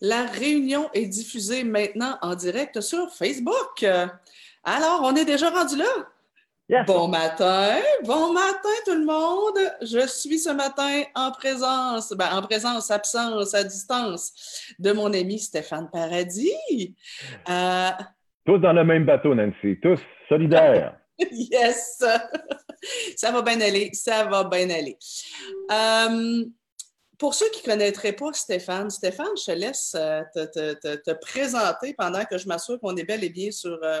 La réunion est diffusée maintenant en direct sur Facebook. Alors, on est déjà rendu là? Bon matin, bon matin tout le monde. Je suis ce matin en présence, ben, en présence, absence, à distance de mon ami Stéphane Paradis. Euh, tous dans le même bateau, Nancy, tous solidaires. yes! ça va bien aller, ça va bien aller. Euh, pour ceux qui ne connaîtraient pas Stéphane, Stéphane, je te laisse euh, te, présenter pendant que je m'assure qu'on est bel et bien sur, euh,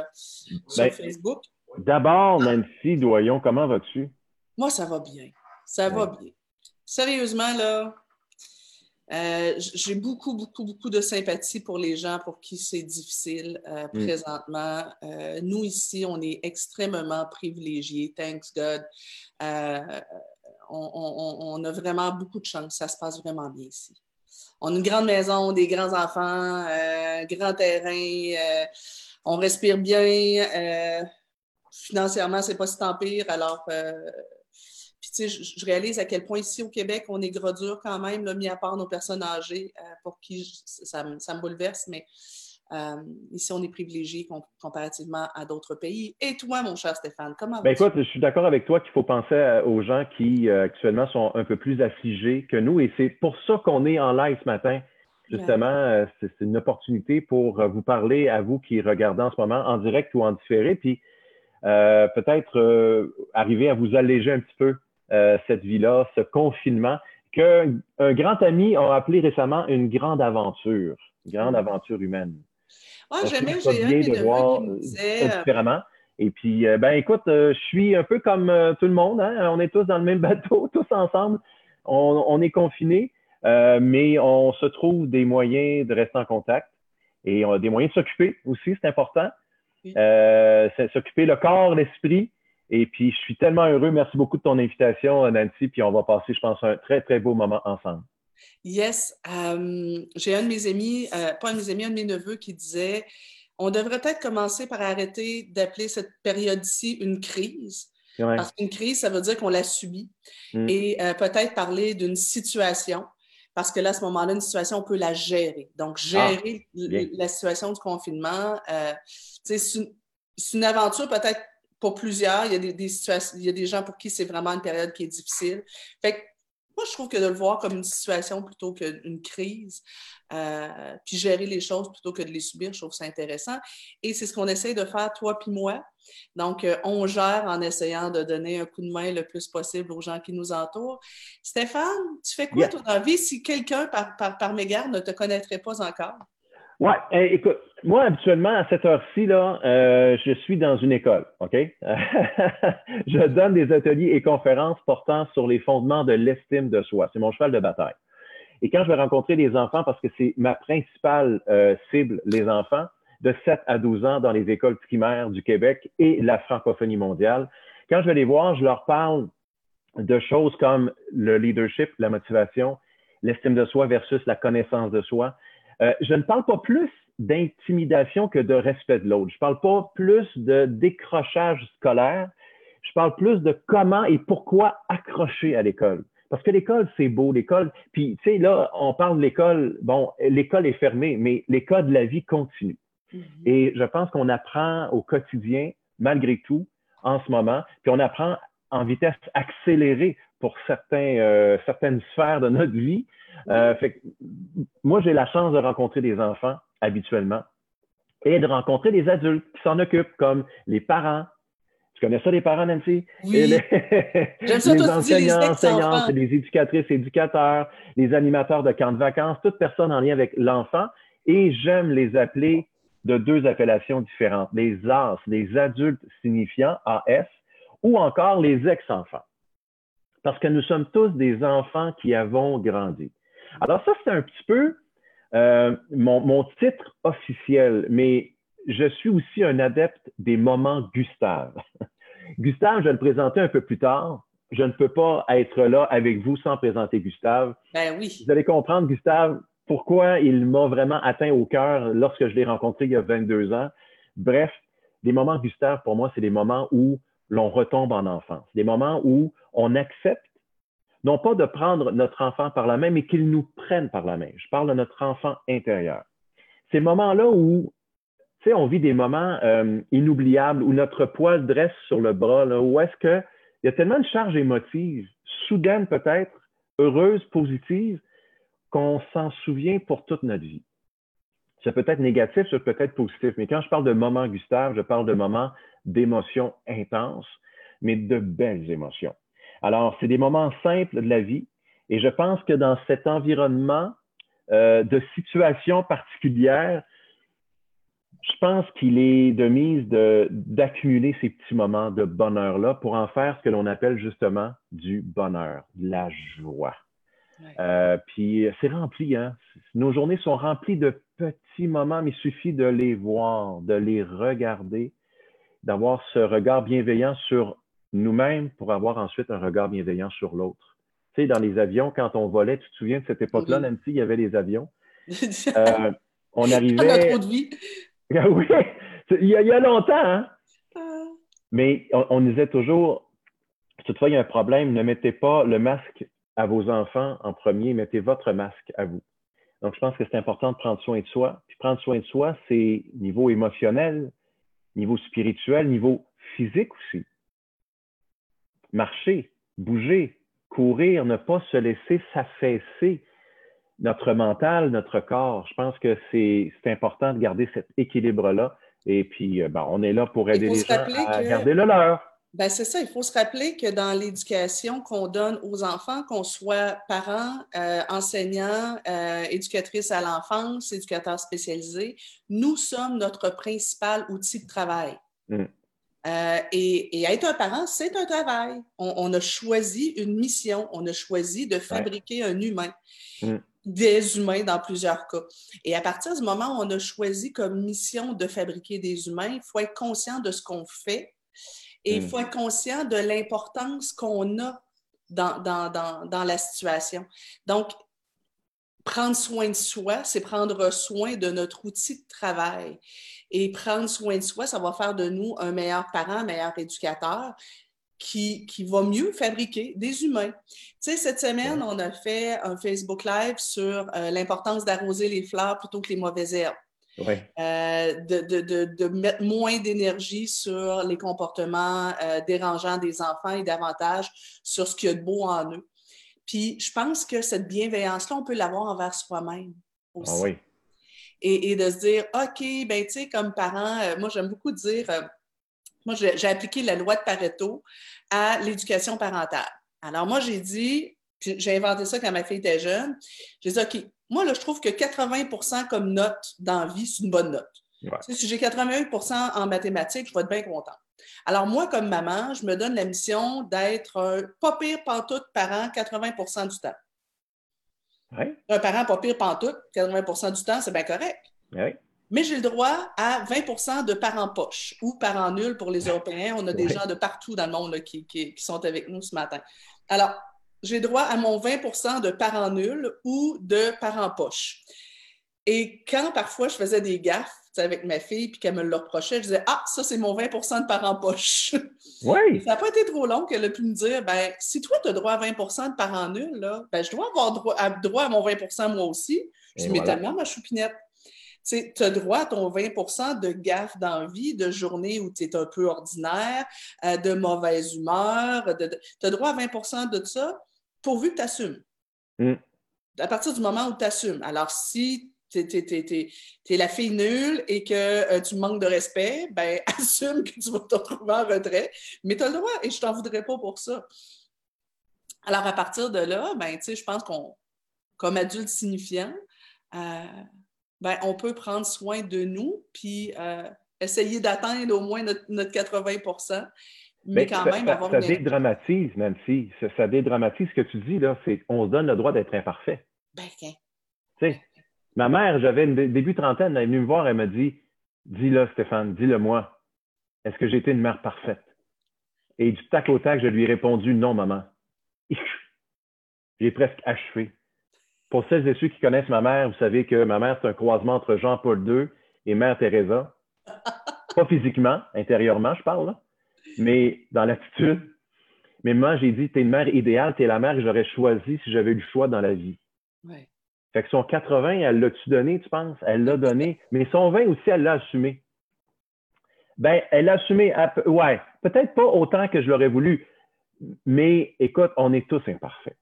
ben, Facebook. D'abord, Nancy Doyon, comment vas-tu? Moi, ça va bien. Ça va bien. Sérieusement, là, euh, j'ai beaucoup, beaucoup, beaucoup de sympathie pour les gens pour qui c'est difficile mm. présentement. nous, ici, on est extrêmement privilégiés, thanks God on, a vraiment beaucoup de chance. Ça se passe vraiment bien ici. On a une grande maison, des grands enfants, euh, grand terrain, euh, on respire bien. Euh, financièrement, c'est pas si tant pire. Alors, tu sais, je, réalise à quel point ici au Québec, on est gros dur quand même, mis à part nos personnes âgées, pour qui ça, ça, me bouleverse, mais euh, ici, on est privilégié comparativement à d'autres pays. Et toi, mon cher Stéphane, comment ben, Écoute, je suis d'accord avec toi qu'il faut penser aux gens qui euh, actuellement sont un peu plus affligés que nous. Et c'est pour ça qu'on est en live ce matin. Justement, euh, c'est une opportunité pour vous parler à vous qui regardez en ce moment en direct ou en différé, puis peut-être arriver à vous alléger un petit peu cette vie-là, ce confinement, qu'un grand ami a appelé récemment une grande aventure, une grande mm. aventure humaine. Ah, j'aimais, j'ai un de voir euh, euh, différemment. Et puis, euh, ben écoute, je suis un peu comme tout le monde. Hein? On est tous dans le même bateau, tous ensemble. On, est confinés, mais on se trouve des moyens de rester en contact et on a des moyens de s'occuper aussi, c'est important. s'occuper le corps, l'esprit. Et puis, je suis tellement heureux. Merci beaucoup de ton invitation, Nancy. Puis, on va passer, je pense, un très, très beau moment ensemble. Yes. Euh, j'ai un de mes amis, euh, pas un de mes amis, un de mes neveux qui disait on devrait peut-être commencer par arrêter d'appeler cette période-ci une crise. Parce qu'une crise, ça veut dire qu'on l'a subie. Mm. Et euh, peut-être parler d'une situation. Parce que là, à ce moment-là, une situation, on peut la gérer. Donc, gérer ah, la situation du confinement, c'est une, une aventure peut-être pour plusieurs. Il y, a des, situations, il y a des gens pour qui c'est vraiment une période qui est difficile. Fait que moi, je trouve que de le voir comme une situation plutôt qu'une crise, euh, puis gérer les choses plutôt que de les subir, je trouve ça intéressant. Et c'est ce qu'on essaie de faire, toi puis moi. Donc, euh, on gère en essayant de donner un coup de main le plus possible aux gens qui nous entourent. Stéphane, tu fais quoi ton dans la vie si quelqu'un, par, par, par mégarde, ne te connaîtrait pas encore? Oui, eh, écoute, moi, habituellement, à cette heure-ci, là, euh, je suis dans une école, OK? je donne des ateliers et conférences portant sur les fondements de l'estime de soi. C'est mon cheval de bataille. Et quand je vais rencontrer des enfants, parce que c'est ma principale euh, cible, les enfants, de 7 à 12 ans dans les écoles primaires du Québec et la francophonie mondiale, quand je vais les voir, je leur parle de choses comme le leadership, la motivation, l'estime de soi versus la connaissance de soi, euh, je ne parle pas plus d'intimidation que de respect de l'autre. Je parle pas plus de décrochage scolaire. Je parle plus de comment et pourquoi accrocher à l'école. Parce que l'école, c'est beau, l'école. Puis, tu sais, là, on parle de l'école. Bon, l'école est fermée, mais l'école de la vie continue. Mm-hmm. Et je pense qu'on apprend au quotidien, malgré tout, en ce moment. Puis on apprend en vitesse accélérée pour certains, euh, certaines sphères de notre vie. Euh, fait moi, j'ai la chance de rencontrer des enfants habituellement et de rencontrer des adultes qui s'en occupent, comme les parents. Tu connais ça, les parents, Nancy? Oui. Les, les enseignants, enseignantes, les éducatrices, éducateurs, les animateurs de camps de vacances, toutes personnes en lien avec l'enfant. Et j'aime les appeler de deux appellations différentes. Les AS, les adultes signifiants, AS, ou encore les ex-enfants. Parce que nous sommes tous des enfants qui avons grandi. Alors ça, c'est un petit peu euh, mon, titre officiel, mais je suis aussi un adepte des moments Gustave. Gustave, je vais le présenter un peu plus tard. Je ne peux pas être là avec vous sans présenter Gustave. Ben oui. Vous allez comprendre, Gustave, pourquoi il m'a vraiment atteint au cœur lorsque je l'ai rencontré il y a 22 ans. Bref, des moments Gustave, pour moi, c'est des moments où l'on retombe en enfance. Des moments où on accepte non pas de prendre notre enfant par la main, mais qu'il nous prenne par la main. Je parle de notre enfant intérieur. Ces moments-là où, tu sais, on vit des moments euh, inoubliables, où notre poil dresse sur le bras, où est-ce qu'il y a tellement de charges émotives, soudaines peut-être, heureuses, positives, qu'on s'en souvient pour toute notre vie. Ça peut être négatif, ça peut être positif, mais quand je parle de moments, Gustave, je parle de moments d'émotions intenses, mais de belles émotions. Alors, c'est des moments simples de la vie. Et je pense que dans cet environnement euh, de situation particulière, je pense qu'il est de mise d'accumuler ces petits moments de bonheur-là pour en faire ce que l'on appelle justement du bonheur, de la joie. Euh, puis c'est rempli, hein? Nos journées sont remplies de petits moments, mais il suffit de les voir, de les regarder, d'avoir ce regard bienveillant sur nous-mêmes pour avoir ensuite un regard bienveillant sur l'autre. Tu sais, dans les avions, quand on volait, tu te souviens de cette époque-là, Nancy, il y avait les avions? Euh, on arrivait. vie. oui, il y, a, longtemps, hein? Ah. Mais on, on, disait toujours, toutefois il y a un problème, ne mettez pas le masque à vos enfants en premier, mettez votre masque à vous. Donc, je pense que c'est important de prendre soin de soi. Puis prendre soin de soi, c'est niveau émotionnel, niveau spirituel, niveau physique aussi marcher, bouger, courir, ne pas se laisser s'affaisser notre mental, notre corps. Je pense que c'est important de garder cet équilibre-là. Et puis, euh, ben, on est là pour aider les gens à garder le leur. Ben c'est ça, il faut se rappeler que dans l'éducation qu'on donne aux enfants, qu'on soit parents, euh, enseignants, euh, éducatrices à l'enfance, éducateurs spécialisés, nous sommes notre principal outil de travail. Mm. Euh, et, être un parent, c'est un travail. On, a choisi une mission, on a choisi de fabriquer un humain, mm. des humains dans plusieurs cas. Et à partir du moment où on a choisi comme mission de fabriquer des humains, il faut être conscient de ce qu'on fait et il mm. faut être conscient de l'importance qu'on a dans, dans, dans la situation. Donc, prendre soin de soi, c'est prendre soin de notre outil de travail. Et prendre soin de soi, ça va faire de nous un meilleur parent, un meilleur éducateur qui, qui va mieux fabriquer des humains. Tu sais, cette semaine, on a fait un Facebook Live sur euh, l'importance d'arroser les fleurs plutôt que les mauvaises herbes. Euh, de, de, de, mettre moins d'énergie sur les comportements euh, dérangeants des enfants et davantage sur ce qu'il y a de beau en eux. Puis je pense que cette bienveillance-là, on peut l'avoir envers soi-même aussi. Ah oui et, de se dire, OK, ben tu sais, comme parent, euh, moi j'aime beaucoup dire, euh, moi j'ai appliqué la loi de Pareto à l'éducation parentale. Alors moi j'ai dit, puis j'ai inventé ça quand ma fille était jeune, j'ai dit, OK, moi là je trouve que 80% comme note dans la vie, c'est une bonne note. Si j'ai 81% en mathématiques, je vais être bien content. Alors, moi, comme maman, je me donne la mission d'être un pas pire pantoute parent 80% du temps. Un parent pas pire pantoute, 80% du temps, c'est bien correct. Mais j'ai le droit à 20% de parents poches ou parents nuls pour les Européens. On a des gens de partout dans le monde qui, sont avec nous ce matin. Alors, j'ai droit à mon 20% de parents nuls ou de parents poches. Et quand parfois je faisais des gaffes avec ma fille puis qu'elle me le reprochait, je disais Ah, ça, c'est mon 20% de parents poches. Oui. ça n'a pas été trop long qu'elle a pu me dire ben, si toi, tu as droit à 20% de parents nuls, là, ben, je dois avoir droit à, droit à mon 20% moi aussi. Je dis Mais tellement, ma choupinette. Tu as droit à ton 20% de gaffe d'envie, de journée où tu es un peu ordinaire, euh, de mauvaise humeur. tu as droit à 20% de ça pourvu que tu assumes. Mm. À partir du moment où tu assumes. Alors, si tu es, la fille nulle et que euh, tu manques de respect, ben assume que tu vas te retrouver en retrait, mais tu as le droit et je t'en voudrais pas pour ça. Alors, à partir de là, ben, je pense qu'on, comme adulte signifiant, euh, ben, on peut prendre soin de nous puis euh, essayer d'atteindre au moins notre, 80% mais ben, quand même ça, avoir ça, dédramatise, Nancy. Ça, ça, dédramatise ce que tu dis, là, c'est on se donne le droit d'être imparfait. Ben, Tu sais, Ma mère, j'avais une début trentaine, elle est venue me voir, elle m'a dit Dis-le, Stéphane, dis-le moi. Est-ce que j'ai été une mère parfaite? Et du tac au tac, je lui ai répondu Non, maman. J'ai presque achevé. Pour celles et ceux qui connaissent ma mère, vous savez que ma mère, c'est un croisement entre Jean-Paul II et Mère Teresa. Pas physiquement, intérieurement, je parle, mais dans l'attitude. Mais moi, j'ai dit, tu es une mère idéale, tu es la mère que j'aurais choisie si j'avais eu le choix dans la vie. Ouais. Fait que son 80, elle l'a-tu donné, tu penses? Elle l'a donné. Mais son 20 aussi, elle l'a assumé. Ben, elle l'a assumé. Ouais, peut-être pas autant que je l'aurais voulu. Mais écoute, on est tous imparfaits.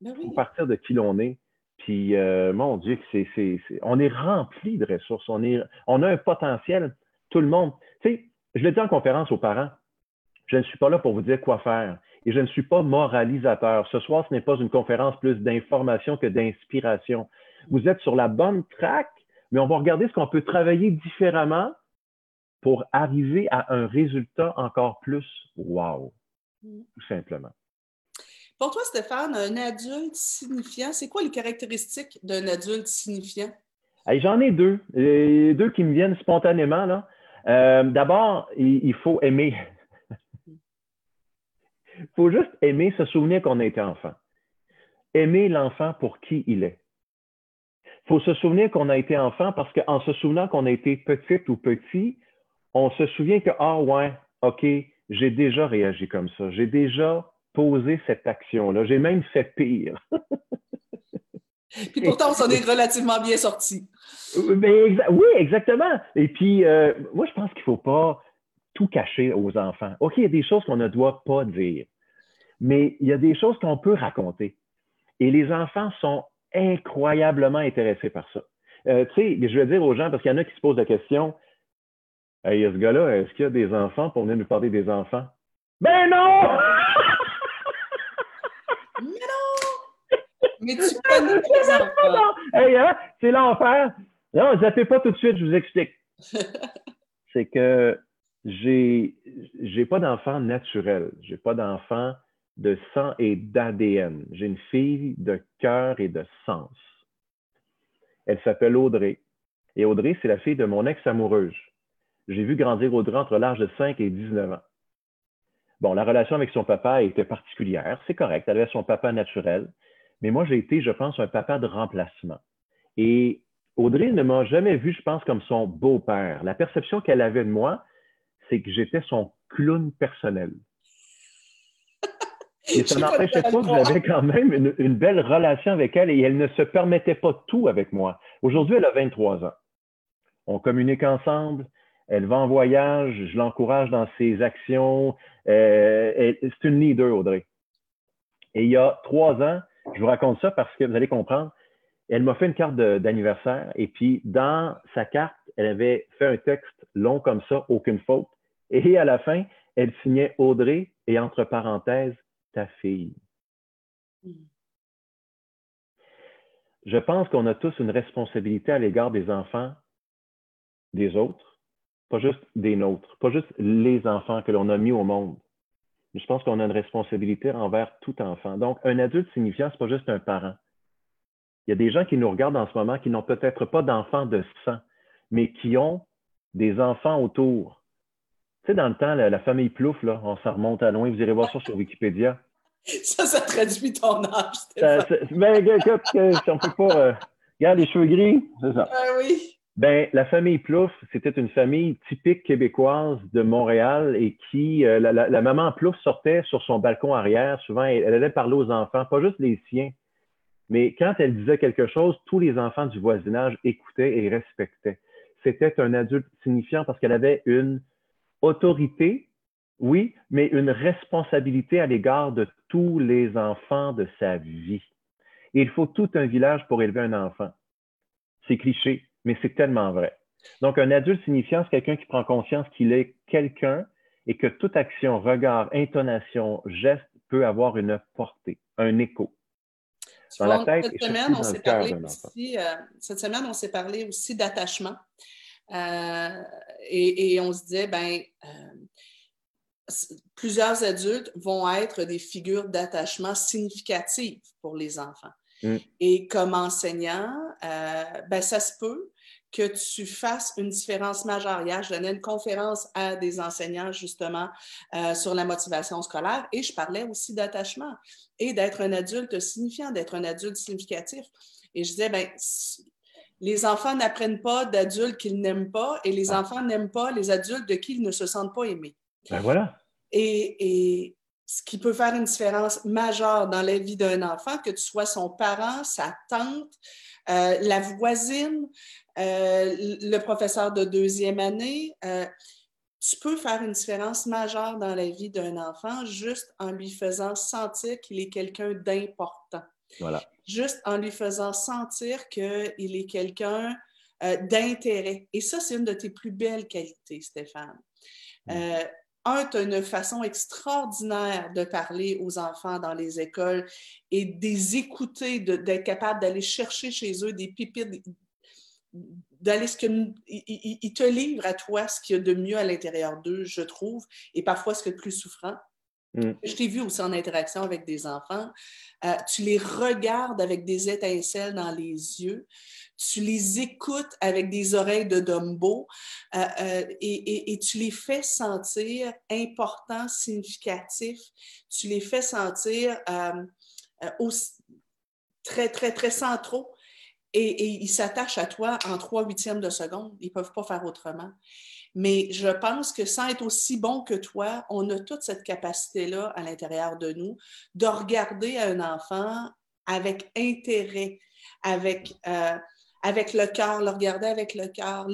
Ben oui. partir de qui l'on est. Puis, euh, mon Dieu, c'est, c'est, on est rempli de ressources. On, est, on a un potentiel, tout le monde. Tu sais, je l'ai dit en conférence aux parents, je ne suis pas là pour vous dire quoi faire et je ne suis pas moralisateur. Ce soir, ce n'est pas une conférence plus d'information que d'inspiration. Vous êtes sur la bonne track, mais on va regarder ce qu'on peut travailler différemment pour arriver à un résultat encore plus wow, mm. tout simplement. Pour toi, Stéphane, un adulte signifiant, c'est quoi les caractéristiques d'un adulte signifiant? J'en ai deux, deux qui me viennent spontanément. Là. Euh, d'abord, il, faut aimer. Il faut juste aimer, se souvenir qu'on a été enfant. Aimer l'enfant pour qui il est. Il faut se souvenir qu'on a été enfant parce qu'en se souvenant qu'on a été petite ou petit, on se souvient que, ah ouais, OK, j'ai déjà réagi comme ça. J'ai déjà posé cette action-là. J'ai même fait pire. Puis pourtant, on s'en est relativement bien sorti. oui, exactement. Et puis, euh, moi, je pense qu'il ne faut pas tout cacher aux enfants. OK, il y a des choses qu'on ne doit pas dire, mais il y a des choses qu'on peut raconter. Et les enfants sont incroyablement intéressés par ça. Euh, tu sais, je vais dire aux gens, parce qu'il y en a qui se posent la question, Hey, ce gars-là, est-ce qu'il y a des enfants pour venir nous parler des enfants? Ben non! Mais non! Mais tu connais les enfants. Hey, hein? C'est l'enfer. Non, zappez pas tout de suite, je vous explique. C'est que j'ai j'ai pas d'enfant naturel. J'ai pas d'enfant de sang et d'ADN. J'ai une fille de cœur et de sens. Elle s'appelle Audrey. Et Audrey, c'est la fille de mon ex-amoureuse j'ai vu grandir Audrey entre l'âge de 5 et 19 ans. Bon, la relation avec son papa était particulière, c'est correct, elle avait son papa naturel, mais moi j'ai été, je pense, un papa de remplacement. Et Audrey ne m'a jamais vu, je pense, comme son beau-père. La perception qu'elle avait de moi, c'est que j'étais son clown personnel. Et ça n'empêchait pas que j'avais quand même une, une, belle relation avec elle et elle ne se permettait pas tout avec moi. Aujourd'hui, elle a 23 ans. On communique ensemble, elle va en voyage, je l'encourage dans ses actions. Euh, c'est une leader, Audrey. Et il y a trois ans, je vous raconte ça parce que vous allez comprendre, elle m'a fait une carte d'anniversaire et puis dans sa carte, elle avait fait un texte long comme ça, aucune faute. Et à la fin, elle signait Audrey et entre parenthèses, ta fille. Je pense qu'on a tous une responsabilité à l'égard des enfants des autres pas juste des nôtres, pas juste les enfants que l'on a mis au monde. je pense qu'on a une responsabilité envers tout enfant. Donc, un adulte signifiant, ce n'est pas juste un parent. Il y a des gens qui nous regardent en ce moment qui n'ont peut-être pas d'enfants de sang, mais qui ont des enfants autour. Tu sais, dans le temps, la, famille Plouf, là, on s'en remonte à loin, vous irez voir ça sur Wikipédia. Ça, ça traduit ton âge. mais écoute, si on peut pas. Euh, regarde les cheveux gris, c'est ça. Ah oui. Ben, la famille Plouf, c'était une famille typique québécoise de Montréal et qui, euh, la, maman Plouf sortait sur son balcon arrière. Souvent, elle, allait parler aux enfants, pas juste les siens, mais quand elle disait quelque chose, tous les enfants du voisinage écoutaient et respectaient. C'était un adulte signifiant parce qu'elle avait une autorité, oui, mais une responsabilité à l'égard de tous les enfants de sa vie. Et il faut tout un village pour élever un enfant. C'est cliché, mais c'est tellement vrai. Donc, un adulte signifiant, c'est quelqu'un qui prend conscience qu'il est quelqu'un et que toute action, regard, intonation, geste peut avoir une portée, un écho. Dans la tête cette, semaine, on s'est parlé aussi, euh, cette semaine, on s'est parlé aussi d'attachement. Euh, et, on se disait, ben, euh, plusieurs adultes vont être des figures d'attachement significatives pour les enfants. Mm. Et comme enseignant, ben, ça se peut que tu fasses une différence majeure. Hier, je donnais une conférence à des enseignants justement euh, sur la motivation scolaire et je parlais aussi d'attachement et d'être un adulte signifiant, d'être un adulte significatif. Et je disais, ben, les enfants n'apprennent pas d'adultes qu'ils n'aiment pas et les ah. enfants n'aiment pas les adultes de qui ils ne se sentent pas aimés. Ben voilà. Et, et ce qui peut faire une différence majeure dans la vie d'un enfant, que tu sois son parent, sa tante, euh, la voisine, euh, le professeur de deuxième année. Euh, tu peux faire une différence majeure dans la vie d'un enfant juste en lui faisant sentir qu'il est quelqu'un d'important. Voilà. Juste en lui faisant sentir qu'il est quelqu'un d'intérêt. Et ça, c'est une de tes plus belles qualités, Stéphane. Mm un, tu as une façon extraordinaire de parler aux enfants dans les écoles et de les écouter, d'être capable d'aller chercher chez eux des pépites, d'aller ce que ils te livrent à toi ce qu'il y a de mieux à l'intérieur d'eux, je trouve, et parfois ce qui est le plus souffrant. Mm. Je t'ai vu aussi en interaction avec des enfants. Euh, tu les regardes avec des étincelles dans les yeux tu les écoutes avec des oreilles de Dumbo euh, euh, et, tu les fais sentir importants, significatifs. Tu les fais sentir très, très, très centraux. Et, ils s'attachent à toi en trois huitièmes de seconde. Ils ne peuvent pas faire autrement. Mais je pense que sans être aussi bon que toi, on a toute cette capacité-là à l'intérieur de nous de regarder un enfant avec intérêt, avec, avec le cœur, le regarder avec le cœur,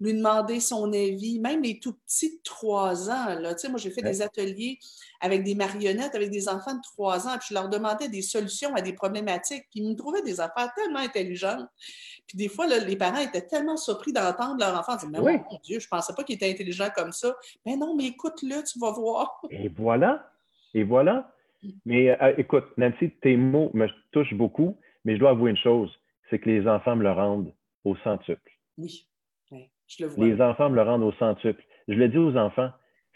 lui demander son avis, même les tout petits de 3 ans. Là. Moi, j'ai fait des ateliers avec des marionnettes, avec des enfants de 3 ans, puis je leur demandais des solutions à des problématiques, puis ils me trouvaient des affaires tellement intelligentes. Puis des fois, les parents étaient tellement surpris d'entendre leur enfant dire Mais mon Dieu, je ne pensais pas qu'il était intelligent comme ça. Mais non, mais écoute-le, tu vas voir. Et voilà. Et voilà. Mais euh, écoute, Nancy, tes mots me touchent beaucoup, mais je dois avouer une chose c'est que les enfants me le rendent au centuple. Oui, je le vois. Les enfants me le rendent au centuple. Je le dis aux enfants,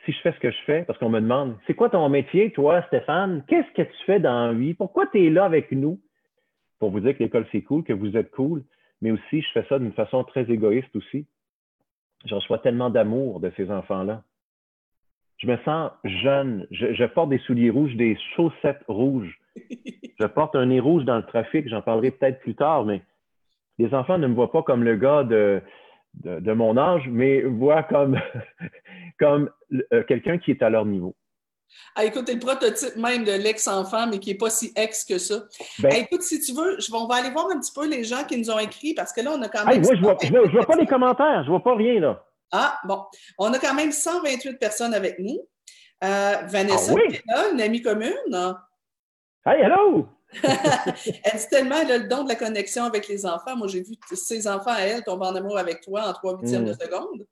si je fais ce que je fais, parce qu'on me demande, c'est quoi ton métier, toi, Stéphane? Qu'est-ce que tu fais dans la vie? Pourquoi tu es là avec nous? Pour vous dire que l'école, c'est cool, que vous êtes cool, mais aussi, je fais ça d'une façon très égoïste aussi. Je reçois tellement d'amour de ces enfants-là. Je me sens jeune. je, porte des souliers rouges, des chaussettes rouges. je porte un nez rouge dans le trafic, j'en parlerai peut-être plus tard, mais les enfants ne me voient pas comme le gars de, de, mon âge, mais voient comme, comme euh, quelqu'un qui est à leur niveau. Ah, écoute, le prototype même de l'ex-enfant, mais qui n'est pas si ex que ça. Ben écoute, si tu veux, je, on va aller voir un petit peu les gens qui nous ont écrit parce que là, on a quand même. moi, je ne vois, vois, pas les commentaires, je ne vois pas rien là. Ah, bon. On a quand même 128 personnes avec nous. Euh, Vanessa, ah une amie commune. Hey, hello! Elle dit tellement, elle a le don de la connexion avec les enfants. Moi, j'ai vu ses enfants à elle tomber en amour avec toi en trois huitièmes de mm. seconde.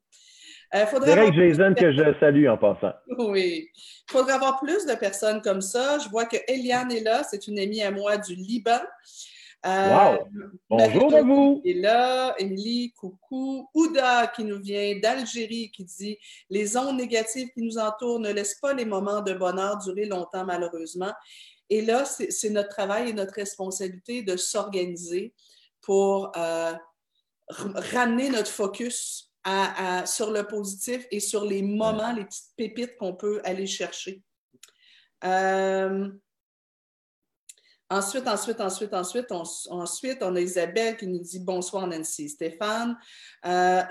Euh, faudrait Jason que je salue en passant. Oui. Il faudrait avoir plus de personnes comme ça. Je vois que Eliane est là. C'est une amie à moi du Liban. Euh, wow! Bonjour à vous! est là. Émilie, coucou. Ouda qui nous vient d'Algérie qui dit Les ondes négatives qui nous entourent ne laissent pas les moments de bonheur durer longtemps, malheureusement. Et là, c'est notre travail et notre responsabilité de s'organiser pour euh, ramener notre focus sur le positif et sur les moments, les petites pépites qu'on peut aller chercher. Euh, ensuite, ensuite, ensuite, ensuite, on, ensuite, on a Isabelle qui nous dit bonsoir Nancy, Stéphane. Euh,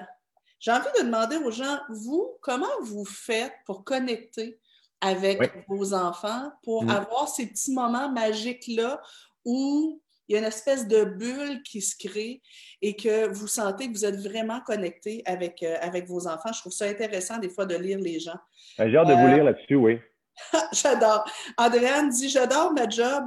j'ai envie de demander aux gens, vous, comment vous faites pour connecter avec vos enfants pour mm. avoir ces petits moments magiques-là où il y a une espèce de bulle qui se crée et que vous sentez que vous êtes vraiment connecté avec, euh, avec vos enfants. Je trouve ça intéressant des fois de lire les gens. Ben, j'ai hâte de vous euh, lire là-dessus, oui. j'adore. Andréane dit J'adore ma job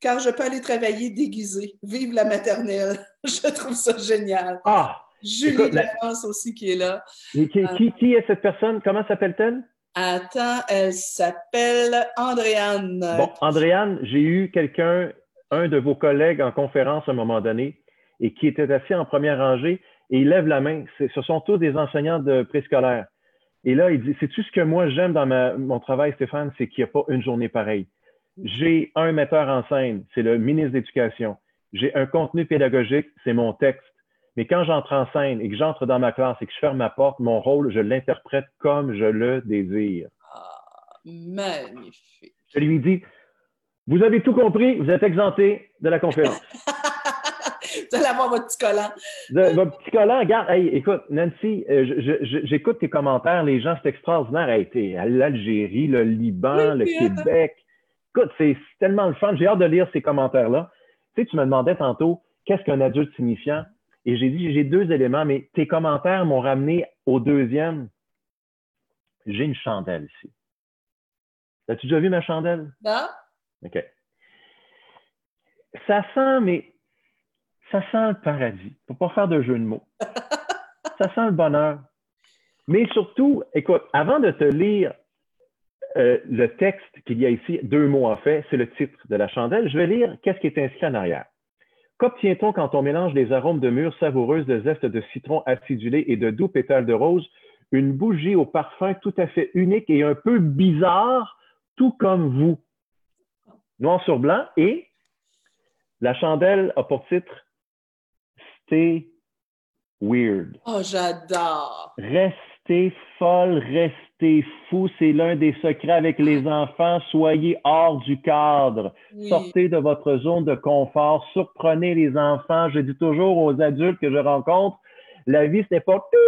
car je peux aller travailler déguisé. Vive la maternelle. je trouve ça génial. Ah! Julie de France aussi qui est là. qui, qui, qui est cette personne? Comment s'appelle-t-elle? Attends, elle s'appelle Andréane. Bon, Andréane, j'ai eu quelqu'un, un de vos collègues en conférence à un moment donné, et qui était assis en première rangée, et il lève la main. Ce sont tous des enseignants de préscolaire. Et là, il dit, c'est-tu ce que moi j'aime dans mon travail, Stéphane, c'est qu'il n'y a pas une journée pareille. J'ai un metteur en scène, c'est le ministre d'Éducation. J'ai un contenu pédagogique, c'est mon texte. Mais quand j'entre en scène et que j'entre dans ma classe et que je ferme ma porte, mon rôle, je l'interprète comme je le désire. Ah, magnifique. Je lui dis, vous avez tout compris, vous êtes exempté de la conférence. Vous allez avoir votre petit collant. votre petit collant, regarde, écoute, Nancy, euh, j'écoute tes commentaires, les gens, c'est extraordinaire. Hey, l'Algérie, le Liban, le Québec. Écoute, c'est tellement le fun. J'ai hâte de lire ces commentaires-là. Tu sais, tu me demandais tantôt, qu'est-ce qu'un adulte signifiant? Et j'ai dit, j'ai deux éléments, mais tes commentaires m'ont ramené au deuxième. J'ai une chandelle ici. As-tu déjà vu ma chandelle? Non. OK. Ça sent, mais ça sent le paradis. Faut pas faire de jeu de mots. ça sent le bonheur. Mais surtout, écoute, avant de te lire euh, le texte qu'il y a ici, deux mots en fait, c'est le titre de la chandelle, je vais lire qu'est-ce qui est inscrit en arrière. Qu'obtient-on quand on mélange les arômes de mûres savoureuses, de zeste de citron acidulé et de doux pétales de rose? Une bougie au parfum tout à fait unique et un peu bizarre, tout comme vous? Noir sur blanc et la chandelle a pour titre Stay Weird. Oh, j'adore. Restez folle, restez fou. C'est l'un des secrets avec les enfants. Soyez hors du cadre. Sortez de votre zone de confort. Surprenez les enfants. Je dis toujours aux adultes que je rencontre, la vie, ce n'est pas tout.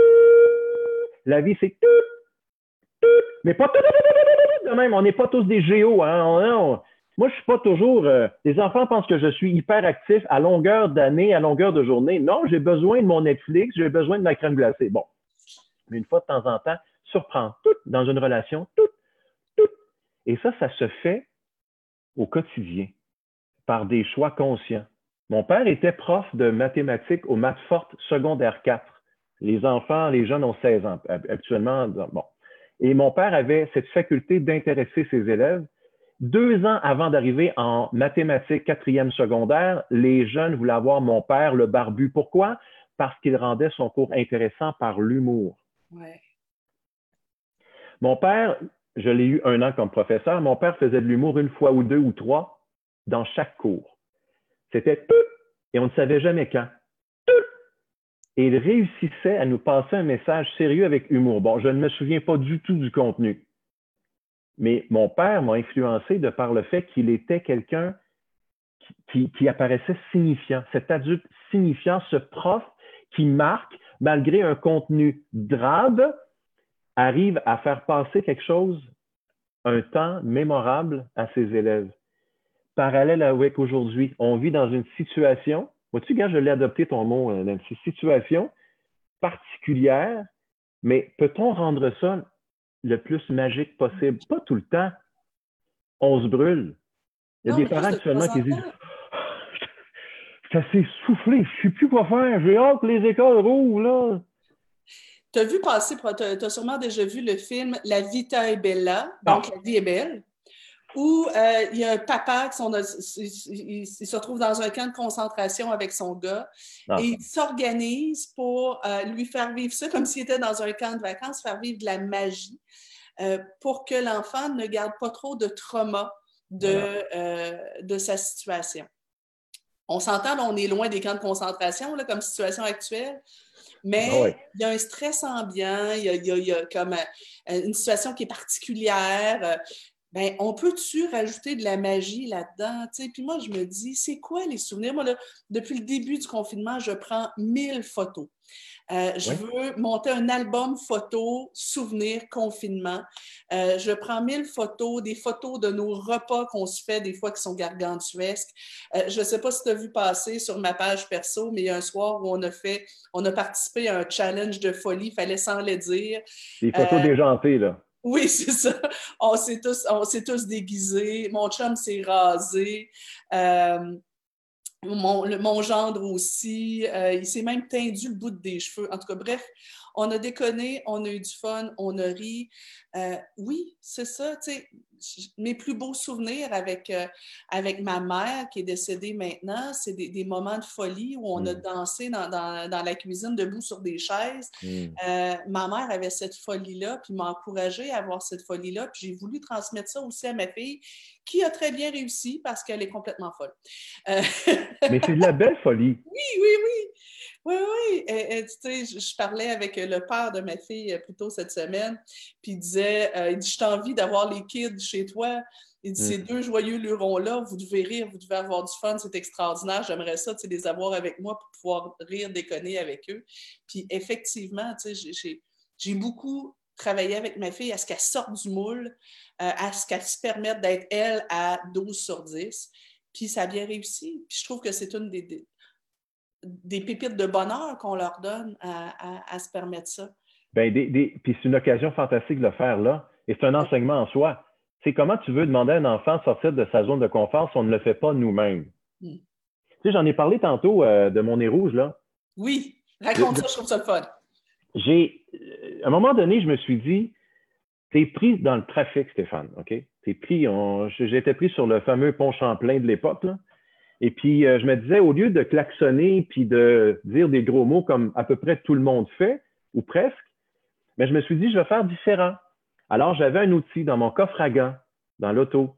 La vie, c'est tout. Mais pas tout. De même, on n'est pas tous des géos. Hein? Moi, je suis pas toujours. Euh, les enfants pensent que je suis hyper actif à longueur d'année, à longueur de journée. Non, j'ai besoin de mon Netflix, j'ai besoin de ma crème glacée. Bon. Mais une fois de temps en temps, surprendre tout dans une relation, tout, tout. Et ça, ça se fait au quotidien, par des choix conscients. Mon père était prof de mathématiques au maths forte secondaire 4. Les enfants, les jeunes ont 16 ans actuellement. Bon. Et mon père avait cette faculté d'intéresser ses élèves deux ans avant d'arriver en mathématiques quatrième secondaire, les jeunes voulaient avoir mon père, le barbu. Pourquoi? Parce qu'il rendait son cours intéressant par l'humour. Mon père, je l'ai eu un an comme professeur, mon père faisait de l'humour une fois ou deux ou trois dans chaque cours. C'était et on ne savait jamais quand. Et il réussissait à nous passer un message sérieux avec humour. Bon, je ne me souviens pas du tout du contenu, mais mon père m'a influencé de par le fait qu'il était quelqu'un qui, apparaissait signifiant, cet adulte signifiant, ce prof qui marque, malgré un contenu drabe, arrive à faire passer quelque chose, un temps mémorable à ses élèves. Parallèle avec aujourd'hui, on vit dans une situation, vois-tu, gars, je l'ai adopté ton mot, euh, Nancy, situation particulière, mais peut-on rendre ça le plus magique possible? Pas tout le temps. On se brûle. Il y a des parents actuellement qui disent Ça s'est soufflé, je ne sais plus quoi faire, j'ai hâte que les écoles rouvrent, là. Tu as vu passer, tu as, sûrement déjà vu le film La Vita est Bella, donc La vie est belle, où euh, il y a un papa qui sont il, se retrouve dans un camp de concentration avec son gars et il s'organise pour euh, lui faire vivre ça comme s'il était dans un camp de vacances, faire vivre de la magie. Euh, pour que l'enfant ne garde pas trop de trauma de, de sa situation. On s'entend, on est loin des camps de concentration là, comme situation actuelle, mais ah il y a un stress ambiant, il y a, comme euh, une situation qui est particulière. Ben, on peut-tu rajouter de la magie là-dedans? Puis moi, je me dis, c'est quoi les souvenirs? Moi, depuis le début du confinement, je prends mille photos. Euh, je veux monter un album photo, souvenir, confinement. Euh, je prends mille photos, des photos de nos repas qu'on se fait, des fois qui sont gargantuesques. Euh, je ne sais pas si tu as vu passer sur ma page perso, mais il y a un soir où on a fait, on a participé à un challenge de folie, il fallait s'en le dire. Des photos déjantées, là. Oui, c'est ça. On s'est tous, tous déguisés. Mon chum s'est rasé. Mon, gendre aussi, euh, il s'est même tendu le bout des cheveux. En tout cas, bref, on a déconné, on a eu du fun, on a ri. Euh, oui, c'est ça, mes plus beaux souvenirs avec, euh, avec ma mère qui est décédée maintenant, c'est des, moments de folie où on a mm. dansé dans, la cuisine debout sur des chaises. Mm. Euh, ma mère avait cette folie-là, puis m'a encouragée à avoir cette folie-là, puis j'ai voulu transmettre ça aussi à ma fille qui a très bien réussi parce qu'elle est complètement folle. Mais c'est de la belle folie. Oui, oui, oui. Oui, oui. Et, tu sais, je, parlais avec le père de ma fille euh, plus tôt cette semaine, puis il disait, euh, il dit, je envie d'avoir les kids chez toi. Il dit, ces mm. deux joyeux lurons-là, vous devez rire, vous devez avoir du fun, c'est extraordinaire. J'aimerais ça, tu sais, les avoir avec moi pour pouvoir rire, déconner avec eux. Puis effectivement, tu sais, j'ai beaucoup travaillé avec ma fille à ce qu'elle sorte du moule, euh, à ce qu'elle se permette d'être elle à 12 sur 10. Puis ça a bien réussi. Puis je trouve que c'est une des, des, pépites de bonheur qu'on leur donne à, se permettre ça. Bien, puis c'est une occasion fantastique de le faire là. Et c'est un enseignement en soi. C'est comment tu veux demander à un enfant de sortir de sa zone de confort si on ne le fait pas nous-mêmes? Hmm. Tu sais, j'en ai parlé tantôt euh, de mon nez rouge, là. Oui, raconte ça, je trouve ça le fun. J'ai, à un moment donné, je me suis dit, t'es pris dans le trafic, Stéphane, OK? T'es pris, j'étais pris sur le fameux pont Champlain de l'époque, Et puis, euh, je me disais, au lieu de klaxonner puis de dire des gros mots comme à peu près tout le monde fait, ou presque, mais je me suis dit, je vais faire différent. Alors, j'avais un outil dans mon coffre à gants, dans l'auto.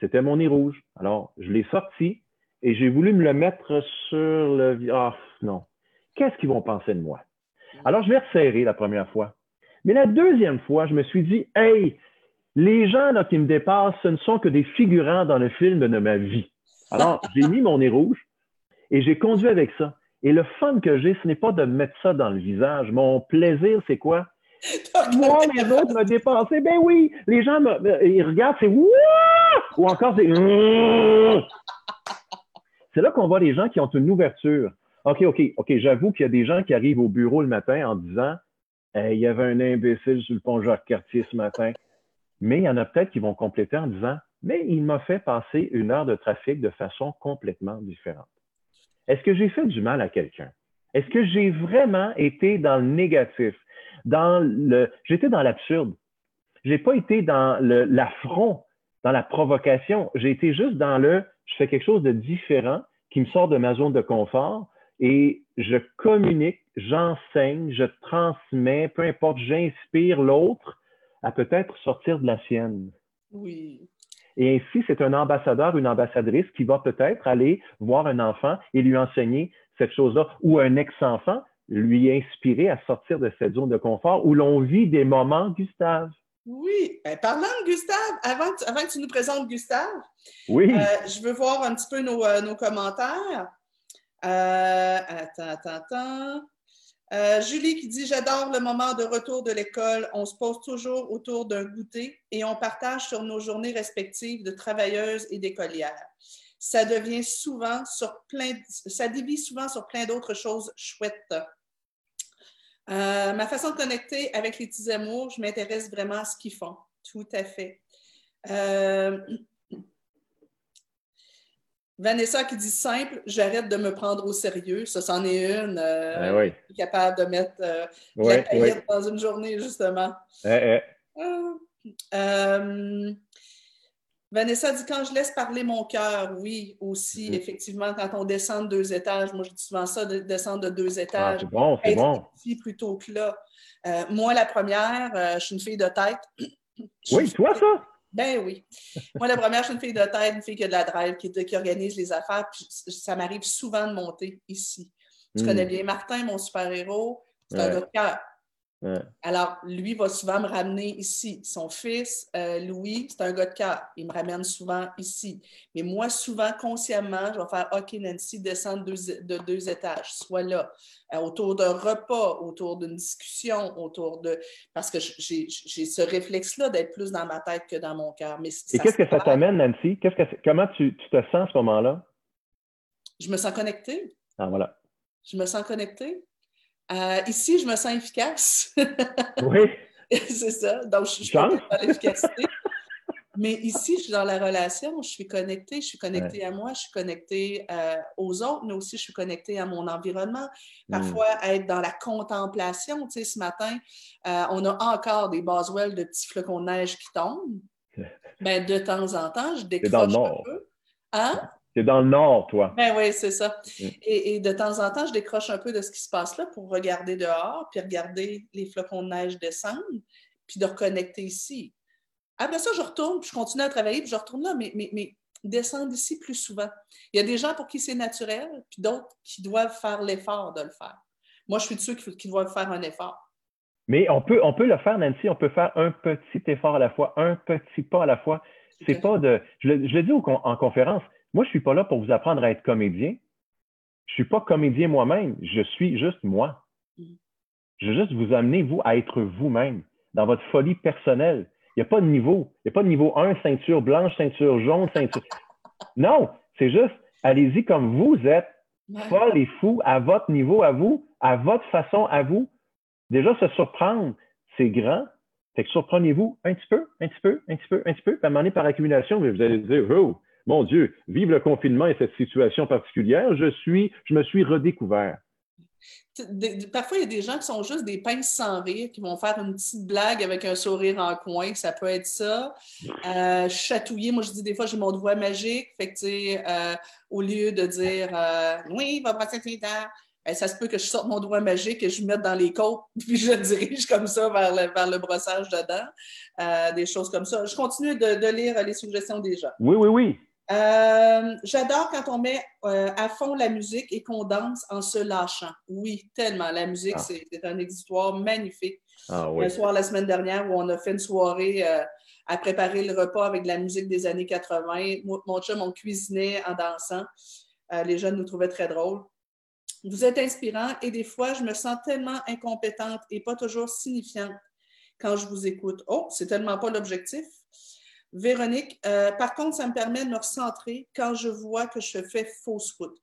C'était mon nez rouge. Alors, je l'ai sorti et j'ai voulu me le mettre sur le... Ah, non. Qu'est-ce qu'ils vont penser de moi? Alors, je l'ai resserré la première fois. Mais la deuxième fois, je me suis dit, hey, les gens là, qui me dépassent, ce ne sont que des figurants dans le film de ma vie. Alors, j'ai mis mon nez rouge et j'ai conduit avec ça. Et le fun que j'ai, ce n'est pas de mettre ça dans le visage. Mon plaisir, c'est quoi? Moi, les autres me dépasser. Ben oui, les gens me, ils regardent, c'est Wouah! ou encore c'est C'est là qu'on voit les gens qui ont une ouverture. OK, OK, OK, j'avoue qu'il y a des gens qui arrivent au bureau le matin en disant il y avait un imbécile sur le pont Jacques-Cartier ce matin. Mais il y en a peut-être qui vont compléter en disant Mais il m'a fait passer une heure de trafic de façon complètement différente. Est-ce que j'ai fait du mal à quelqu'un? Est-ce que j'ai vraiment été dans le négatif? Dans le, j'étais dans l'absurde. J'ai pas été dans l'affront, dans la provocation. J'ai été juste dans le, je fais quelque chose de différent qui me sort de ma zone de confort et je communique, j'enseigne, je transmets, peu importe, j'inspire l'autre à peut-être sortir de la sienne. Oui. Et ainsi, c'est un ambassadeur, une ambassadrice qui va peut-être aller voir un enfant et lui enseigner cette chose-là, ou un ex-enfant lui inspirer à sortir de cette zone de confort où l'on vit des moments, Gustave. Oui. Ben, parlant de Gustave, avant, avant, que tu nous présentes Gustave, oui. Euh, je veux voir un petit peu nos, euh, nos commentaires. Euh, attends, attends, attends. Julie qui dit J'adore le moment de retour de l'école. On se pose toujours autour d'un goûter et on partage sur nos journées respectives de travailleuses et d'écolières ça devient souvent sur plein, ça dévie souvent sur plein d'autres choses chouettes. Euh, ma façon de connecter avec les petits amours, je m'intéresse vraiment à ce qu'ils font. Tout à fait. Euh, Vanessa qui dit simple, j'arrête de me prendre au sérieux. Ça, c'en est une. Euh, ben capable de mettre la paillette dans une journée, justement. Eh, Vanessa dit quand je laisse parler mon cœur, oui, aussi, mm-hmm. effectivement, quand on descend de deux étages, moi je dis souvent ça, de descendre de deux ah, étages. c'est bon, c'est bon. plutôt que là. Euh, moi, la première, euh, je suis une fille de tête. oui, toi, ça? Ben oui. Moi, la première, je suis une fille de tête, une fille qui a de la drive, qui, qui organise les affaires. Puis ça m'arrive souvent de monter ici. Tu mm. connais bien Martin, mon super-héros. C'est un gars Alors, lui va souvent me ramener ici. Son fils, euh, Louis, c'est un gars de cœur. Il me ramène souvent ici. Mais moi, souvent, consciemment, je vais faire OK, Nancy, descendre de deux étages, soit là, euh, autour d'un repas, autour d'une discussion, autour de. Parce que j'ai ce réflexe-là d'être plus dans ma tête que dans mon cœur. Et qu'est-ce que ça t'amène, Nancy? Que, comment tu, tu te sens à ce moment-là? Je me sens connectée. Ah, voilà. Je me sens connectée. Euh, ici, je me sens efficace. oui. c'est ça. Donc, je, suis dans l'efficacité. Mais ici, je suis dans la relation, je suis connectée, je suis connectée à moi, je suis connectée euh, aux autres, mais aussi je suis connectée à mon environnement. Parfois, mm. être dans la contemplation. Tu sais, ce matin, euh, on a encore des Boswell de petits flocons de neige qui tombent. Ben, de temps en temps, je décroche un peu. Hein? C'est dans le nord, toi. Ben oui, c'est ça. Mm. Et, de temps en temps, je décroche un peu de ce qui se passe là pour regarder dehors, puis regarder les flocons de neige descendre, puis de reconnecter ici. Après ça, je retourne, puis je continue à travailler, puis je retourne là, mais, mais, mais descendre ici plus souvent. Il y a des gens pour qui c'est naturel, puis d'autres qui doivent faire l'effort de le faire. Moi, je suis de ceux qui, qui doivent faire un effort. Mais on peut, on peut le faire, Nancy, on peut faire un petit effort à la fois, un petit pas à la fois. C'est pas de. Je le, je dis en conférence, moi, je suis pas là pour vous apprendre à être comédien. Je suis pas comédien moi-même, je suis juste moi. Je veux juste vous amener, vous, à être vous-même, dans votre folie personnelle. Il n'y a pas de niveau. Il n'y a pas de niveau 1, ceinture blanche, ceinture jaune, ceinture. Non, c'est juste, allez-y comme vous êtes, folle et fou, à votre niveau, à vous, à votre façon, à vous. Déjà, se surprendre, c'est grand. Fait que surprenez-vous un petit peu, un petit peu, un petit peu, un petit peu. Puis à un moment donné, par accumulation, vous allez dire, oh, mon Dieu, vive le confinement et cette situation particulière, je suis, je me suis redécouvert. Parfois, il y a des gens qui sont juste des pinces sans rire, qui vont faire une petite blague avec un sourire en coin, ça peut être ça. Euh, chatouiller, moi je dis des fois, j'ai mon doigt magique, fait que, euh, au lieu de dire euh, Oui, va brasser tes dents, ben, ça se peut que je sorte mon doigt magique et je le mette dans les côtes, puis je dirige comme ça vers le, vers le brossage de dents, des choses comme ça. Je continue de, de lire les suggestions des gens. Oui, oui, oui. Euh, j'adore quand on met euh, à fond la musique et qu'on danse en se lâchant. Oui, tellement. La musique, ah. c'est un exutoire magnifique. Ah, Un soir la semaine dernière où on a fait une soirée euh, à préparer le repas avec de la musique des années 80. Mon chum, on cuisinait en dansant. les jeunes nous trouvaient très drôles. Vous êtes inspirant et des fois, je me sens tellement incompétente et pas toujours signifiante quand je vous écoute. Oh, c'est tellement pas l'objectif. Véronique, euh, par contre, ça me permet de me recentrer quand je vois que je fais fausse route.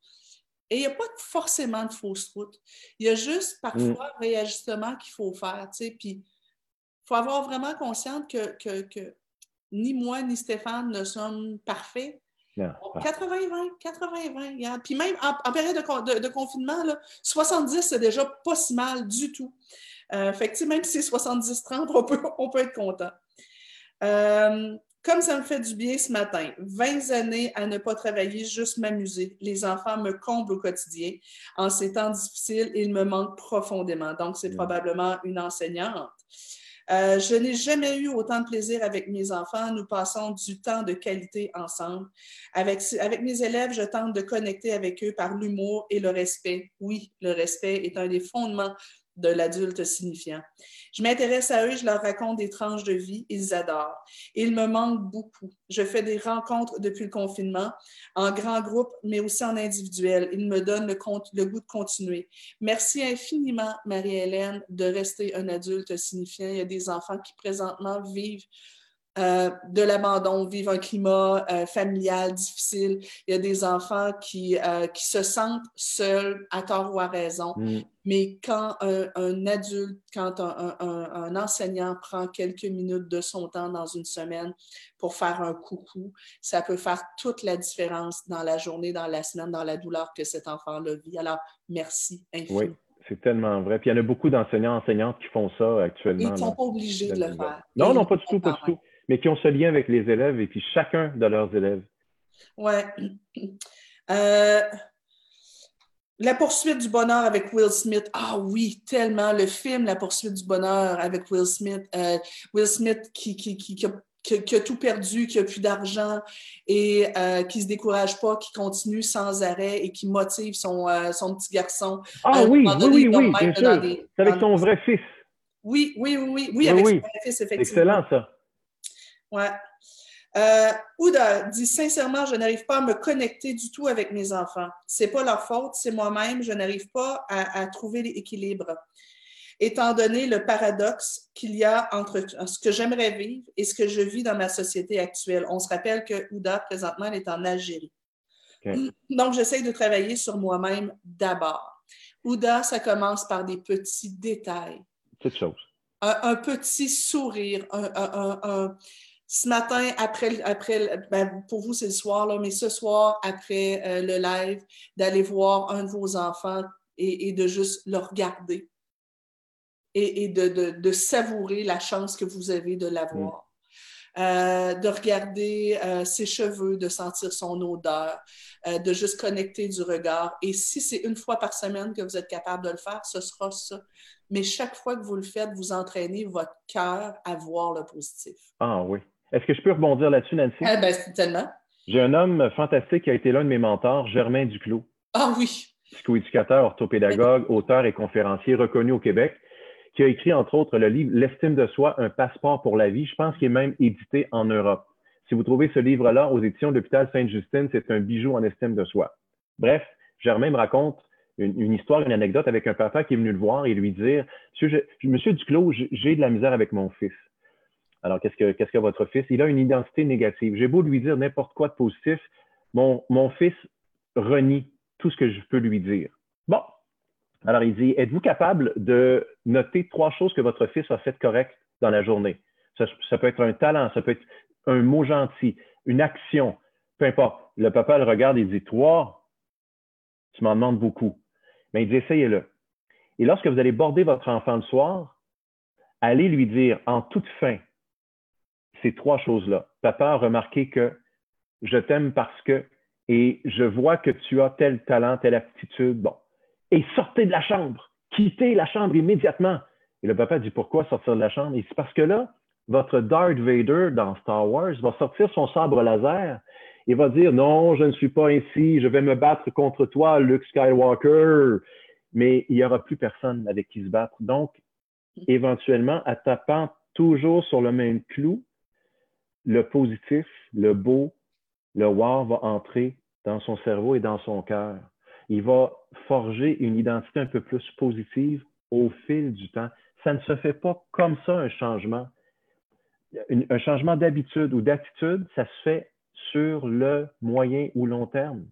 Et il n'y a pas forcément de fausse route. Il y a juste parfois un réajustement qu'il faut faire. Puis il faut avoir vraiment conscience que, que, ni moi ni Stéphane ne sommes parfaits. 80-20, 80-20. Puis même en, période de, confinement, 70, c'est déjà pas si mal du tout. Euh, fait que, même si c'est 70-30, on peut, on peut être content. Euh, comme ça me fait du bien ce matin, 20 années à ne pas travailler, juste m'amuser. Les enfants me comblent au quotidien. En ces temps difficiles, ils me manquent profondément. Donc, c'est probablement une enseignante. Euh, je n'ai jamais eu autant de plaisir avec mes enfants. Nous passons du temps de qualité ensemble. Avec, avec mes élèves, je tente de connecter avec eux par l'humour et le respect. Oui, le respect est un des fondements de l'adulte signifiant. Je m'intéresse à eux, je leur raconte des tranches de vie, ils adorent. Ils me manquent beaucoup. Je fais des rencontres depuis le confinement, en grand groupe, mais aussi en individuel. Ils me donnent le, le goût de continuer. Merci infiniment, Marie-Hélène, de rester un adulte signifiant. Il y a des enfants qui présentement vivent euh, de l'abandon, vivent un climat euh, familial difficile. Il y a des enfants qui, euh, qui se sentent seuls, à tort ou à raison. Mm. Mais quand un, adulte, quand un, un, enseignant prend quelques minutes de son temps dans une semaine pour faire un coucou, ça peut faire toute la différence dans la journée, dans la semaine, dans la douleur que cet enfant-là vit. Alors, merci infiniment. Oui. C'est tellement vrai. Puis il y en a beaucoup d'enseignants, enseignantes qui font ça actuellement. Ils ne sont pas obligés de le faire. Non, non, pas du tout, pas du tout mais qui ont ce lien avec les élèves et puis chacun de leurs élèves. Oui. Euh, la poursuite du bonheur avec Will Smith. Ah oui, tellement. Le film La poursuite du bonheur avec Will Smith. Euh, Will Smith qui, qui, qui, a, tout perdu, qui a plus d'argent et euh, qui se décourage pas, qui continue sans arrêt et qui motive son, euh, son petit garçon. Ah oui, oui, oui, oui, bien sûr. C'est avec son vrai fils. Oui, oui, oui, oui, avec son vrai fils, effectivement. Excellent, ça. Ouais. Euh, Ouda dit sincèrement, je n'arrive pas à me connecter du tout avec mes enfants. C'est pas leur faute, c'est moi-même. Je n'arrive pas à, trouver l'équilibre. Étant donné le paradoxe qu'il y a entre ce que j'aimerais vivre et ce que je vis dans ma société actuelle. On se rappelle que Ouda, présentement, elle est en Algérie. Donc, j'essaie de travailler sur moi-même d'abord. Ouda, ça commence par des petits détails. Petite chose. Un, petit sourire, un ce matin, après, après ben, pour vous, c'est le soir, là, mais ce soir, après euh, le live, d'aller voir un de vos enfants et, de juste le regarder et, de, savourer la chance que vous avez de l'avoir. Euh, de regarder euh, ses cheveux, de sentir son odeur, de juste connecter du regard. Et si c'est une fois par semaine que vous êtes capable de le faire, ce sera ça. Mais chaque fois que vous le faites, vous entraînez votre cœur à voir le positif. Ah oui. Est-ce que je peux rebondir là-dessus, Nancy? Ah, ben, tellement. J'ai un homme fantastique qui a été l'un de mes mentors, Germain Duclos. Ah oui. Psychoéducateur, orthopédagogue, auteur et conférencier reconnu au Québec, qui a écrit entre autres le livre L'estime de soi, un passeport pour la vie. Je pense qu'il est même édité en Europe. Si vous trouvez ce livre-là aux éditions de l'hôpital Sainte-Justine, c'est un bijou en estime de soi. Bref, Germain me raconte une, histoire, une anecdote avec un papa qui est venu le voir et lui dire Monsieur, Monsieur Duclos, j'ai de la misère avec mon fils. Alors, qu'est-ce que, votre fils? Il a une identité négative. J'ai beau lui dire n'importe quoi de positif, mon, fils renie tout ce que je peux lui dire. Bon. Alors, il dit Êtes-vous capable de noter trois choses que votre fils a faites correctes dans la journée? Ça, peut être un talent, ça peut être un mot gentil, une action, peu importe. Le papa le regarde et dit Trois, tu m'en demandes beaucoup. Mais il dit Essayez-le. Et lorsque vous allez border votre enfant le soir, allez lui dire en toute fin ces trois choses-là. Papa a remarqué que je t'aime parce que, et je vois que tu as tel talent, telle aptitude. Bon. Et sortez de la chambre. Quittez la chambre immédiatement. Et le papa dit pourquoi sortir de la chambre? Et c'est parce que là, votre Darth Vader dans Star Wars va sortir son sabre laser et va dire non, je ne suis pas ici, je vais me battre contre toi, Luke Skywalker. Mais il n'y aura plus personne avec qui se battre. Donc, éventuellement, à tapant toujours sur le même clou, le positif, le beau, le wow va entrer dans son cerveau et dans son cœur. Il va forger une identité un peu plus positive au fil du temps. Ça ne se fait pas comme ça, un changement. un changement d'habitude ou d'attitude, ça se fait sur le moyen ou long terme.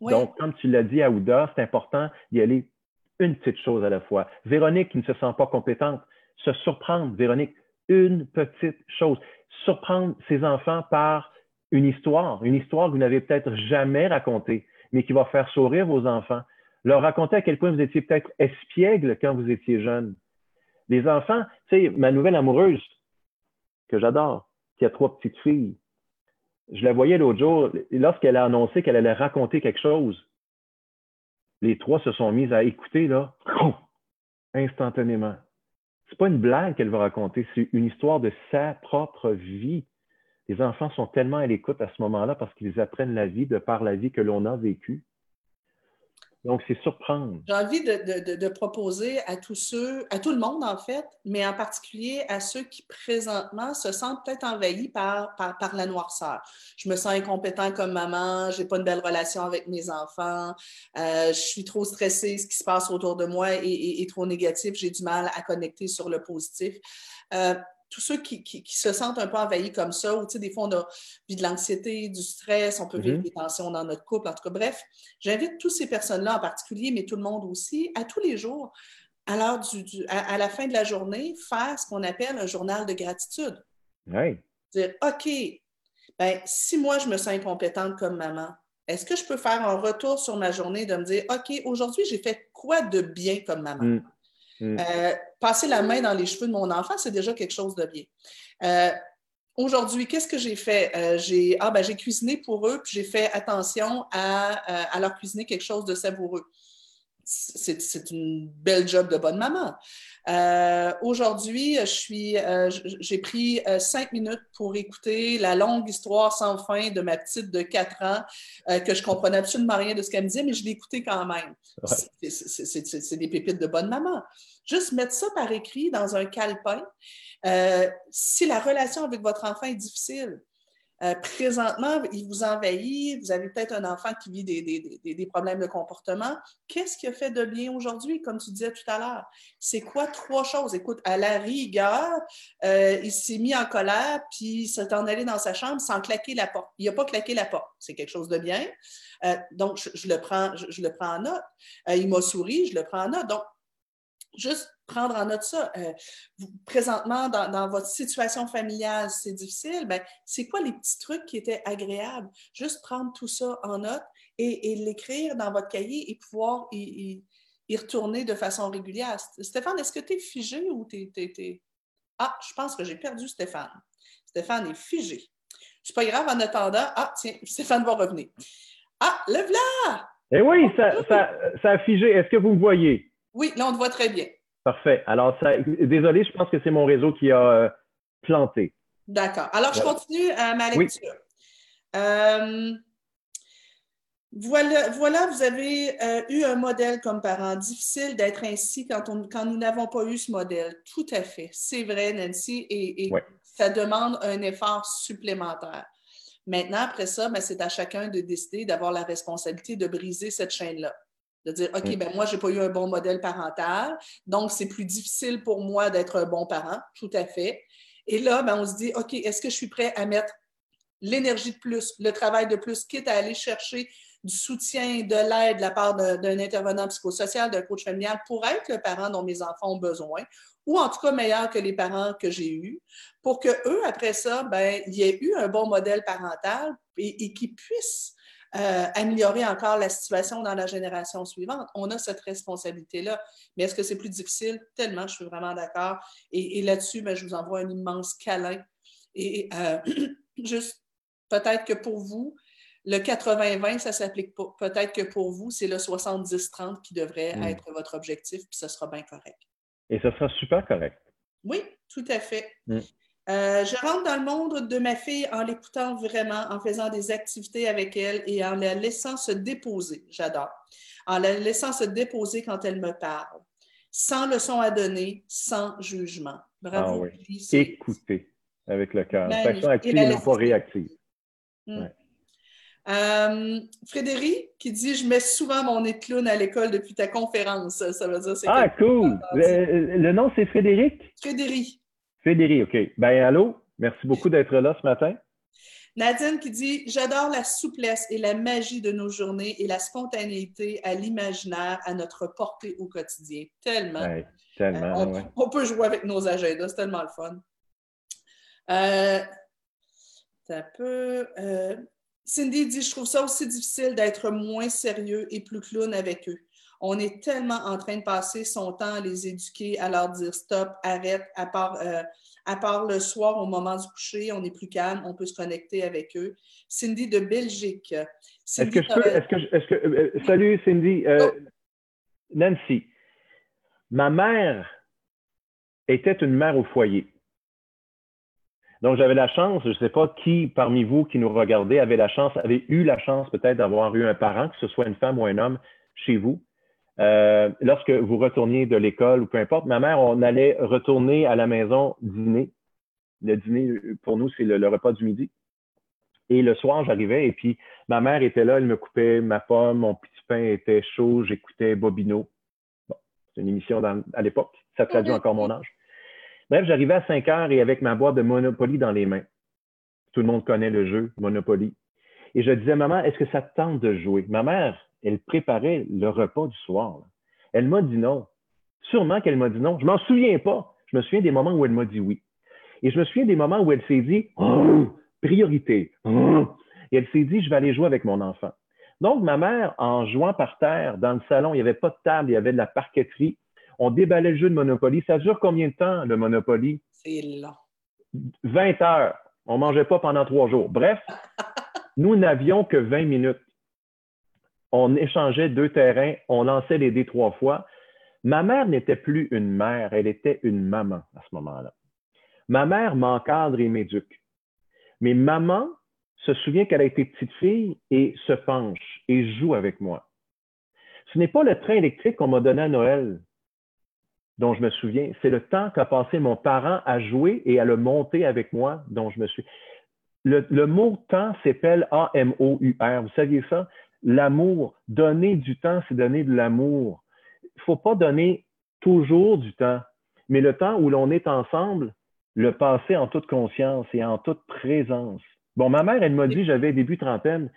Donc, comme tu l'as dit à Ouda, c'est important d'y aller une petite chose à la fois. Véronique qui ne se sent pas compétente, se surprendre, Véronique, une petite chose surprendre ses enfants par une histoire, une histoire que vous n'avez peut-être jamais racontée, mais qui va faire sourire vos enfants. Leur raconter à quel point vous étiez peut-être espiègle quand vous étiez jeune. Les enfants, tu sais, ma nouvelle amoureuse, que j'adore, qui a trois petites filles, je la voyais l'autre jour, lorsqu'elle a annoncé qu'elle allait raconter quelque chose, les trois se sont mis à écouter, là, instantanément c'est pas une blague qu'elle va raconter, c'est une histoire de sa propre vie. Les enfants sont tellement à l'écoute à ce moment-là parce qu'ils apprennent la vie de par la vie que l'on a vécue. Donc, c'est surprendre. J'ai envie de, proposer à tous ceux, à tout le monde en fait, mais en particulier à ceux qui présentement se sentent peut-être envahis par, par, la noirceur. Je me sens incompétent comme maman, j'ai pas une belle relation avec mes enfants, euh, je suis trop stressée, ce qui se passe autour de moi est, trop négatif, j'ai du mal à connecter sur le positif. Euh, tous ceux qui, se sentent un peu envahis comme ça, ou des fois, on a vu de l'anxiété, du stress, on peut vivre mm-hmm. des tensions dans notre couple, en tout cas, bref, j'invite toutes ces personnes-là en particulier, mais tout le monde aussi, à tous les jours, à, du, à, la fin de la journée, faire ce qu'on appelle un journal de gratitude. Oui. Dire, OK, ben, si moi, je me sens incompétente comme maman, est-ce que je peux faire un retour sur ma journée de me dire, OK, aujourd'hui, j'ai fait quoi de bien comme maman? Mm. Mm. Euh, passer la main dans les cheveux de mon enfant, c'est déjà quelque chose de bien. Euh, aujourd'hui, qu'est-ce que j'ai fait? Euh, j'ai, ah, ben, cuisiné pour eux, puis j'ai fait attention à, leur cuisiner quelque chose de savoureux. C'est une belle job de bonne maman. Euh, aujourd'hui, euh, j'ai pris euh, cinq minutes pour écouter la longue histoire sans fin de ma petite de quatre ans, que je comprenais absolument rien de ce qu'elle me disait, mais je l'écoutais quand même. C'est des pépites de bonne maman. Juste mettre ça par écrit dans un calepin. si la relation avec votre enfant est difficile, euh, présentement, il vous envahit, vous avez peut-être un enfant qui vit des, problèmes de comportement. Qu'est-ce qui a fait de bien aujourd'hui, comme tu disais tout à l'heure? C'est quoi trois choses? Écoute, à la rigueur, euh, il s'est mis en colère, puis il s'est en allé dans sa chambre sans claquer la porte. Il n'a pas claqué la porte. C'est quelque chose de bien. Euh, donc, je, le prends, je, le prends en note. il m'a souri, je le prends en note. Donc, juste prendre en note ça. Euh, présentement, dans, votre situation familiale, c'est difficile. Ben, c'est quoi les petits trucs qui étaient agréables? Juste prendre tout ça en note et, l'écrire dans votre cahier et pouvoir y, retourner de façon régulière. Stéphane, est-ce que tu es figé ou tu es, Ah, je pense que j'ai perdu Stéphane. Stéphane est figé. C'est pas grave en attendant. Ah, tiens, Stéphane va revenir. Ah, le là! Eh oui, ça, ça, ça a figé. Est-ce que vous me voyez? Oui, là, on te voit très bien. Parfait. Alors, ça, désolé, je pense que c'est mon réseau qui a euh, planté. D'accord. Alors, je continue euh, ma lecture. Euh, Voilà, voilà, vous avez euh, eu un modèle comme parent. Difficile d'être ainsi quand, on, quand nous n'avons pas eu ce modèle. Tout à fait. C'est vrai, Nancy, et, ça demande un effort supplémentaire. Maintenant, après ça, ben, c'est à chacun de décider d'avoir la responsabilité de briser cette chaîne-là. De dire, OK, mm. ben moi, je n'ai pas eu un bon modèle parental, donc c'est plus difficile pour moi d'être un bon parent. Tout à fait. Et là, ben, on se dit, OK, est-ce que je suis prêt à mettre l'énergie de plus, le travail de plus, quitte à aller chercher du soutien, de l'aide de la part d'un intervenant psychosocial, d'un coach familial pour être le parent dont mes enfants ont besoin, ou en tout cas meilleur que les parents que j'ai eus, pour que eux, après ça, ben, il y ait eu un bon modèle parental et, qu'ils puissent euh, améliorer encore la situation dans la génération suivante. On a cette responsabilité-là. Mais est-ce que c'est plus difficile? Tellement, je suis vraiment d'accord. Et, là-dessus, ben, je vous envoie un immense câlin. Et euh, juste, peut-être que pour vous, le 80-20, ça s'applique pas. Peut-être que pour vous, c'est le 70-30 qui devrait hmm. être votre objectif, puis ce sera bien correct. Et ce sera super correct. Oui, tout à fait. Hmm. Euh, je rentre dans le monde de ma fille en l'écoutant vraiment, en faisant des activités avec elle et en la laissant se déposer. J'adore. En la laissant se déposer quand elle me parle. Sans leçon à donner, sans jugement. Bravo. Ah oui. Écouter avec le cœur. Façon active et pas réactive. Hmm. Euh, Frédéric qui dit Je mets souvent mon nez clown à l'école depuis ta conférence. Ça veut dire Ah, cool. Le, nom, c'est Frédéric? Frédéric. Frédéric, OK. Ben, allô? Merci beaucoup d'être là ce matin. Nadine qui dit J'adore la souplesse et la magie de nos journées et la spontanéité à l'imaginaire, à notre portée au quotidien. Tellement. tellement. Euh, on, peut jouer avec nos agendas, c'est tellement le fun. Euh, un peu. Euh, Cindy dit, je trouve ça aussi difficile d'être moins sérieux et plus clown avec eux. On est tellement en train de passer son temps à les éduquer, à leur dire stop, arrête, à part, euh, à part le soir au moment du coucher, on est plus calme, on peut se connecter avec eux. Cindy de Belgique. Est-ce que est-ce que, euh, salut Cindy, euh, oh. Nancy. Ma mère était une mère au foyer. Donc, j'avais la chance, je ne sais pas qui parmi vous qui nous regardez avait la chance, avait eu la chance peut-être d'avoir eu un parent, que ce soit une femme ou un homme, chez vous. Euh, lorsque vous retourniez de l'école ou peu importe, ma mère, on allait retourner à la maison dîner. Le dîner, pour nous, c'est le, repas du midi. Et le soir, j'arrivais et puis ma mère était là, elle me coupait ma pomme, mon petit pain était chaud, j'écoutais Bobino. Bon, c'est une émission à l'époque, ça traduit encore mon âge. Bref, j'arrivais à 5 heures et avec ma boîte de Monopoly dans les mains. Tout le monde connaît le jeu Monopoly. Et je disais, maman, est-ce que ça te tente de jouer? Ma mère, elle préparait le repas du soir. Elle m'a dit non. Sûrement qu'elle m'a dit non. Je m'en souviens pas. Je me souviens des moments où elle m'a dit oui. Et je me souviens des moments où elle s'est dit, oh, priorité. Oh. Et elle s'est dit, je vais aller jouer avec mon enfant. Donc, ma mère, en jouant par terre, dans le salon, il n'y avait pas de table, il y avait de la parqueterie on déballait le jeu de Monopoly. Ça dure combien de temps, le Monopoly? C'est long. 20 heures. On ne mangeait pas pendant trois jours. Bref, nous n'avions que 20 minutes. On échangeait deux terrains, on lançait les dés trois fois. Ma mère n'était plus une mère, elle était une maman à ce moment-là. Ma mère m'encadre et m'éduque. Mais maman se souvient qu'elle a été petite fille et se penche et joue avec moi. Ce n'est pas le train électrique qu'on m'a donné à Noël dont je me souviens. C'est le temps qu'a passé mon parent à jouer et à le monter avec moi dont je me souviens. Le, mot temps s'appelle A-M-O-U-R. Vous saviez ça? L'amour. Donner du temps, c'est donner de l'amour. Il ne faut pas donner toujours du temps, mais le temps où l'on est ensemble, le passer en toute conscience et en toute présence. Bon, ma mère, elle m'a dit, j'avais début trentaine,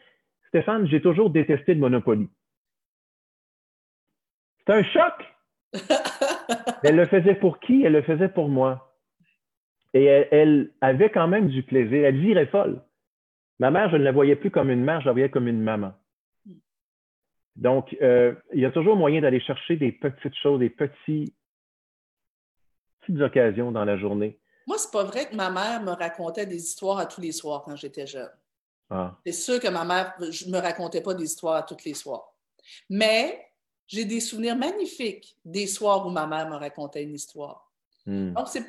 Stéphane, j'ai toujours détesté le Monopoly. C'est un choc! elle le faisait pour qui? Elle le faisait pour moi. Et elle, avait quand même du plaisir. Elle virait folle. Ma mère, je ne la voyais plus comme une mère, je la voyais comme une maman. Donc, euh, il y a toujours moyen d'aller chercher des petites choses, des petits, petites occasions dans la journée. Moi, c'est pas vrai que ma mère me racontait des histoires à tous les soirs quand j'étais jeune. Ah. C'est sûr que ma mère ne me racontait pas des histoires à tous les soirs. Mais j'ai des souvenirs magnifiques des soirs où ma mère me racontait une histoire. Hmm. Donc, c'est.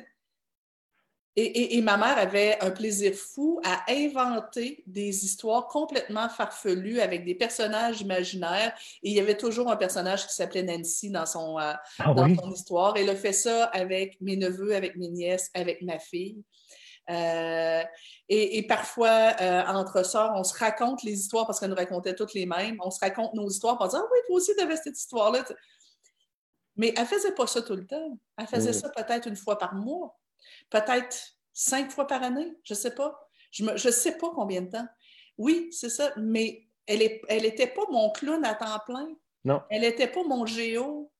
Et, ma mère avait un plaisir fou à inventer des histoires complètement farfelues avec des personnages imaginaires. Et il y avait toujours un personnage qui s'appelait Nancy dans, son, euh, ah dans son histoire. Elle a fait ça avec mes neveux, avec mes nièces, avec ma fille. Euh, et, parfois, euh, entre sœurs, on se raconte les histoires parce qu'elle nous racontait toutes les mêmes. On se raconte nos histoires pour dire Ah oui, toi aussi, tu avais cette histoire-là. Mais elle ne faisait pas ça tout le temps. Elle faisait ça peut-être une fois par mois peut-être cinq fois par année, je ne sais pas. Je ne sais pas combien de temps. Oui, c'est ça, mais elle n'était elle pas mon clown à temps plein. Non. Elle n'était pas mon géo.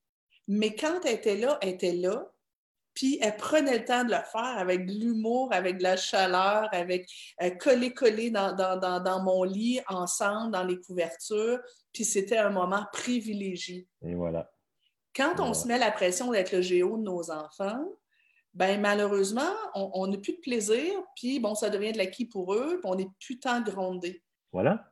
Mais quand elle était là, elle était là. Puis elle prenait le temps de le faire avec de l'humour, avec de la chaleur, avec euh, coller-coller dans, dans, mon lit ensemble, dans les couvertures. Puis c'était un moment privilégié. Et voilà. Quand on se met la pression d'être le géo de nos enfants, ben malheureusement, on n'a plus de plaisir, puis bon, ça devient de l'acquis pour eux, puis on n'est plus tant grondé. Voilà.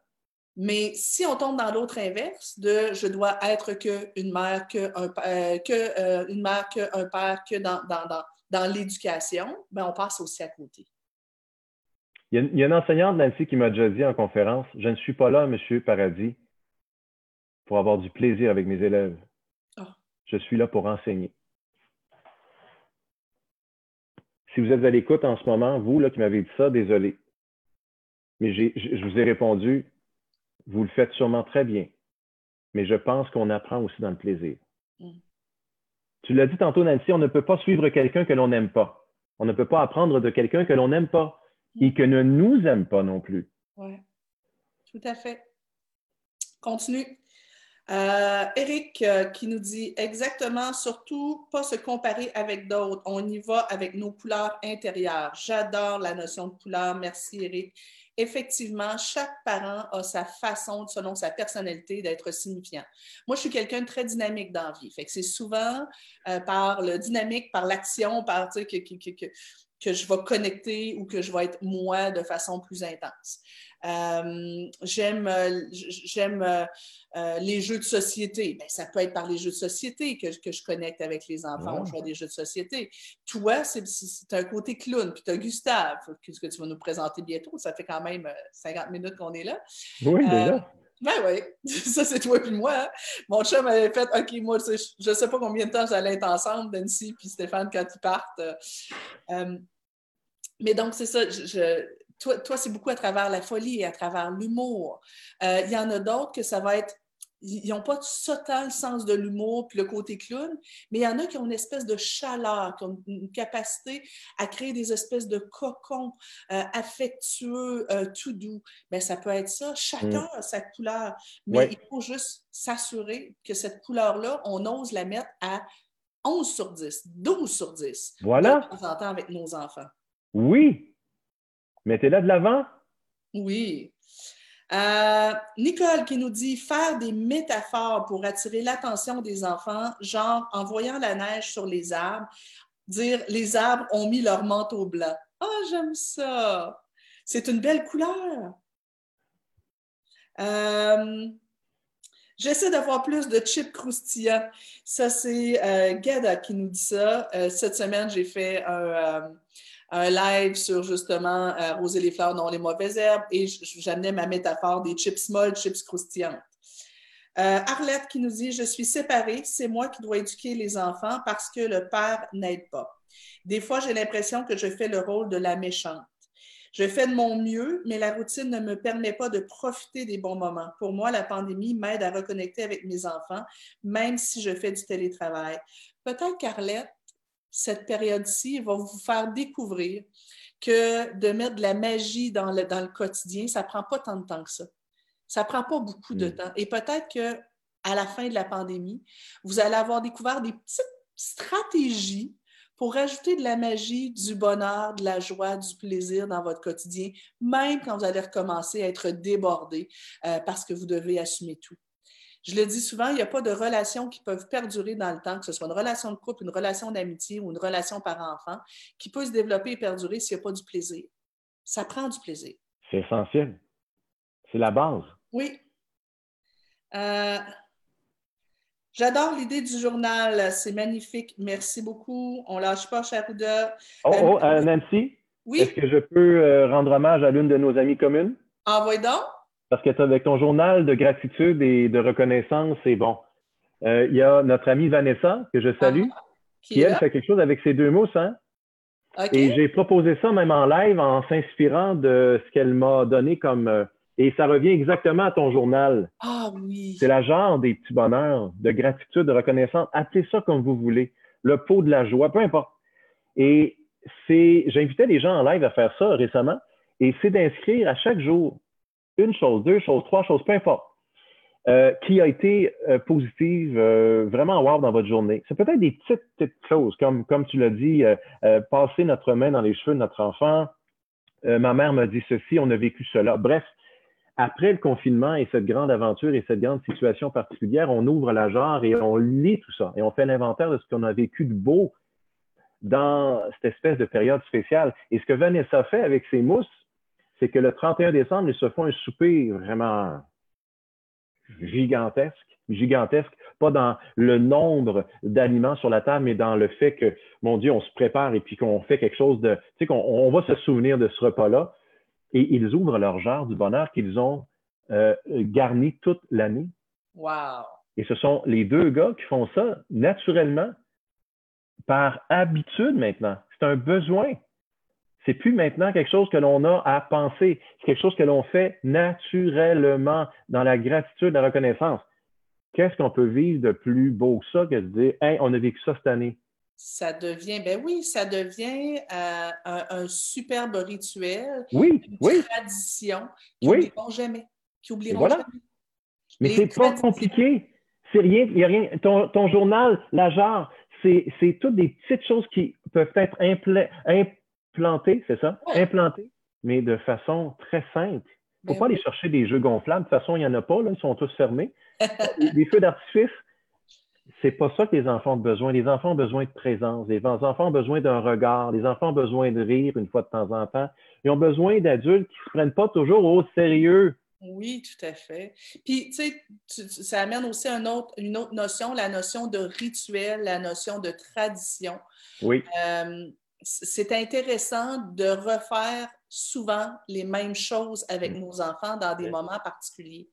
Mais si on tombe dans l'autre inverse, de je dois être qu'une mère, que un, euh, que, euh, une mère, qu'un père, que dans, dans, dans, dans l'éducation, ben on passe aussi à côté. Il y, a, il y a une enseignante, Nancy, qui m'a déjà dit en conférence Je ne suis pas là, Monsieur Paradis, pour avoir du plaisir avec mes élèves. Ah. Je suis là pour enseigner. Si vous êtes à l'écoute en ce moment, vous là, qui m'avez dit ça, désolé. Mais je vous ai répondu, vous le faites sûrement très bien. Mais je pense qu'on apprend aussi dans le plaisir. Mm. Tu l'as dit tantôt, Nancy, on ne peut pas suivre quelqu'un que l'on n'aime pas. On ne peut pas apprendre de quelqu'un que l'on n'aime pas et que ne nous aime pas non plus. Oui, tout à fait. Continue. Euh, Eric euh, qui nous dit exactement, surtout pas se comparer avec d'autres. On y va avec nos couleurs intérieures. J'adore la notion de couleur. Merci, Eric. Effectivement, chaque parent a sa façon, selon sa personnalité, d'être signifiant. Moi, je suis quelqu'un de très dynamique dans la vie. Fait que c'est souvent euh, par le dynamique, par l'action, par que, que, que, que je vais connecter ou que je vais être moi de façon plus intense. Euh, j'aime euh, j'aime euh, les jeux de société. Ben, ça peut être par les jeux de société que, que je connecte avec les enfants. On joue des jeux de société. Toi, c'est un côté clown. Puis tu as Gustave, que, que tu vas nous présenter bientôt. Ça fait quand même 50 minutes qu'on est là. Oui, déjà. Ben oui, ça c'est toi et moi. Hein. Mon chum avait fait OK, moi, je sais pas combien de temps j'allais être ensemble, Nancy puis Stéphane, quand ils partent. mais donc, c'est ça. je, toi, c'est beaucoup à travers la folie et à travers l'humour. Euh, il y en a d'autres que ça va être ils n'ont pas total sens de l'humour puis le côté clown, mais il y en a qui ont une espèce de chaleur, qui ont une capacité à créer des espèces de cocons euh, affectueux, euh, tout doux. Ben, ça peut être ça. Chacun mm. a sa couleur, mais il faut juste s'assurer que cette couleur-là, on ose la mettre à 11 sur 10, 12 sur 10. Voilà. De temps en temps avec nos enfants. Oui, Mettez-la de l'avant? Oui. Euh, Nicole qui nous dit faire des métaphores pour attirer l'attention des enfants, genre en voyant la neige sur les arbres, dire les arbres ont mis leur manteau blanc. Ah, j'aime ça. C'est une belle couleur. Euh, j'essaie d'avoir plus de chips croustillants. Ça, c'est euh, Gada qui nous dit ça. cette semaine, j'ai fait un un live sur justement euh, Roser les fleurs, non les mauvaises herbes, et j'amenais ma métaphore des chips molles, chips croustillantes. Euh, Arlette qui nous dit Je suis séparée, c'est moi qui dois éduquer les enfants parce que le père n'aide pas. Des fois, j'ai l'impression que je fais le rôle de la méchante. Je fais de mon mieux, mais la routine ne me permet pas de profiter des bons moments. Pour moi, la pandémie m'aide à reconnecter avec mes enfants, même si je fais du télétravail. Peut-être qu'Arlette, cette période-ci va vous faire découvrir que de mettre de la magie dans le, dans le quotidien, ça ne prend pas tant de temps que ça. Ça ne prend pas beaucoup de mm. temps. Et peut-être qu'à la fin de la pandémie, vous allez avoir découvert des petites stratégies pour ajouter de la magie, du bonheur, de la joie, du plaisir dans votre quotidien, même quand vous allez recommencer à être débordé euh, parce que vous devez assumer tout. Je le dis souvent, il n'y a pas de relations qui peuvent perdurer dans le temps, que ce soit une relation de couple, une relation d'amitié ou une relation par-enfant, qui peut se développer et perdurer s'il n'y a pas du plaisir. Ça prend du plaisir. C'est essentiel. C'est la base. Oui. Euh, J'adore l'idée du journal. C'est magnifique. Merci beaucoup. On lâche pas, Charouda. Oh, oh euh, Nancy? Oui? Est-ce que je peux euh, rendre hommage à l'une de nos amies communes? Envoie donc. Parce que avec ton journal de gratitude et de reconnaissance, c'est bon. Euh, il y a notre amie Vanessa, que je salue, ah, qui, elle, fait quelque chose avec ses deux mousses. Hein? Et j'ai proposé ça même en live en s'inspirant de ce qu'elle m'a donné comme. Euh, et ça revient exactement à ton journal. Ah oui. C'est la genre des petits bonheurs, de gratitude, de reconnaissance. Appelez ça comme vous voulez. Le pot de la joie, peu importe. Et c'est, j'invitais les gens en live à faire ça récemment. Et c'est d'inscrire à chaque jour une chose, deux choses, trois choses, peu importe, euh, qui a été euh, positive, euh, vraiment wow dans votre journée. C'est peut-être des petites, petites choses, comme, comme tu l'as dit, passer notre main dans les cheveux de notre enfant. ma mère m'a dit ceci, on a vécu cela. Bref, après le confinement et cette grande aventure et cette grande situation particulière, on ouvre la jarre et on lit tout ça et on fait l'inventaire de ce qu'on a vécu de beau dans cette espèce de période spéciale. Et ce que Vanessa fait avec ses mousses, c'est que le 31 décembre, ils se font un souper vraiment gigantesque, gigantesque, pas dans le nombre d'aliments sur la table, mais dans le fait que, mon Dieu, on se prépare et puis qu'on fait quelque chose de, tu sais, qu'on on va se souvenir de ce repas-là. Et ils ouvrent leur genre du bonheur qu'ils ont euh, garni toute l'année. Wow! Et ce sont les deux gars qui font ça naturellement, par habitude maintenant. C'est un besoin. C'est plus maintenant quelque chose que l'on a à penser. C'est quelque chose que l'on fait naturellement dans la gratitude, la reconnaissance. Qu'est-ce qu'on peut vivre de plus beau que ça que de dire, hey, on a vécu ça cette année? Ça devient, ben oui, ça devient euh, un, superbe rituel, oui, une tradition qui oui. n'oublieront jamais. Qui oublieront jamais. Mais c'est pas compliqué. C'est rien, il y a rien. Ton, ton journal, la genre, c'est toutes des petites choses qui peuvent être impl implanté, c'est ça? Implanté, mais de façon très simple. Il ne faut ben pas aller chercher des jeux gonflables. De toute façon, il n'y en a pas, là, ils sont tous fermés. les feux d'artifice, c'est pas ça que les enfants ont besoin. Les enfants ont besoin de présence. Les enfants ont besoin d'un regard. Les enfants ont besoin de rire une fois de temps en temps. Ils ont besoin d'adultes qui ne se prennent pas toujours au sérieux. Oui, tout à fait. Puis, tu sais, ça amène aussi une autre notion, la notion de rituel, la notion de tradition. Oui. Euh, c'est intéressant de refaire souvent les mêmes choses avec mm. nos enfants dans des moments particuliers.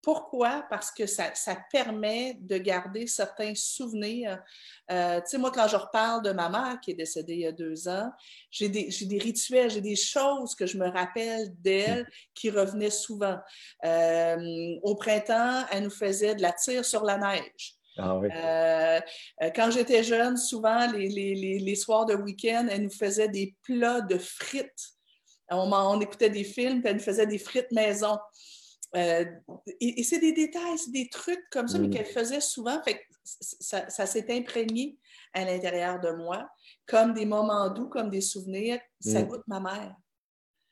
Pourquoi? Parce que ça, permet de garder certains souvenirs. Euh, tu sais, moi, quand je reparle de ma mère qui est décédée il y a deux ans, j'ai des, rituels, j'ai des choses que je me rappelle d'elle mm. qui revenaient souvent. Euh, au printemps, elle nous faisait de la tire sur la neige. Ah euh, euh, quand j'étais jeune, souvent, les, soirs de week-end, elle nous faisait des plats de frites. On, écoutait des films, puis elle nous faisait des frites maison. Euh, et, c'est des détails, c'est des trucs comme ça, mais mm. qu'elle faisait souvent. Fait ça, s'est imprégné à l'intérieur de moi, comme des moments doux, comme des souvenirs. Ça mm. goûte ma mère.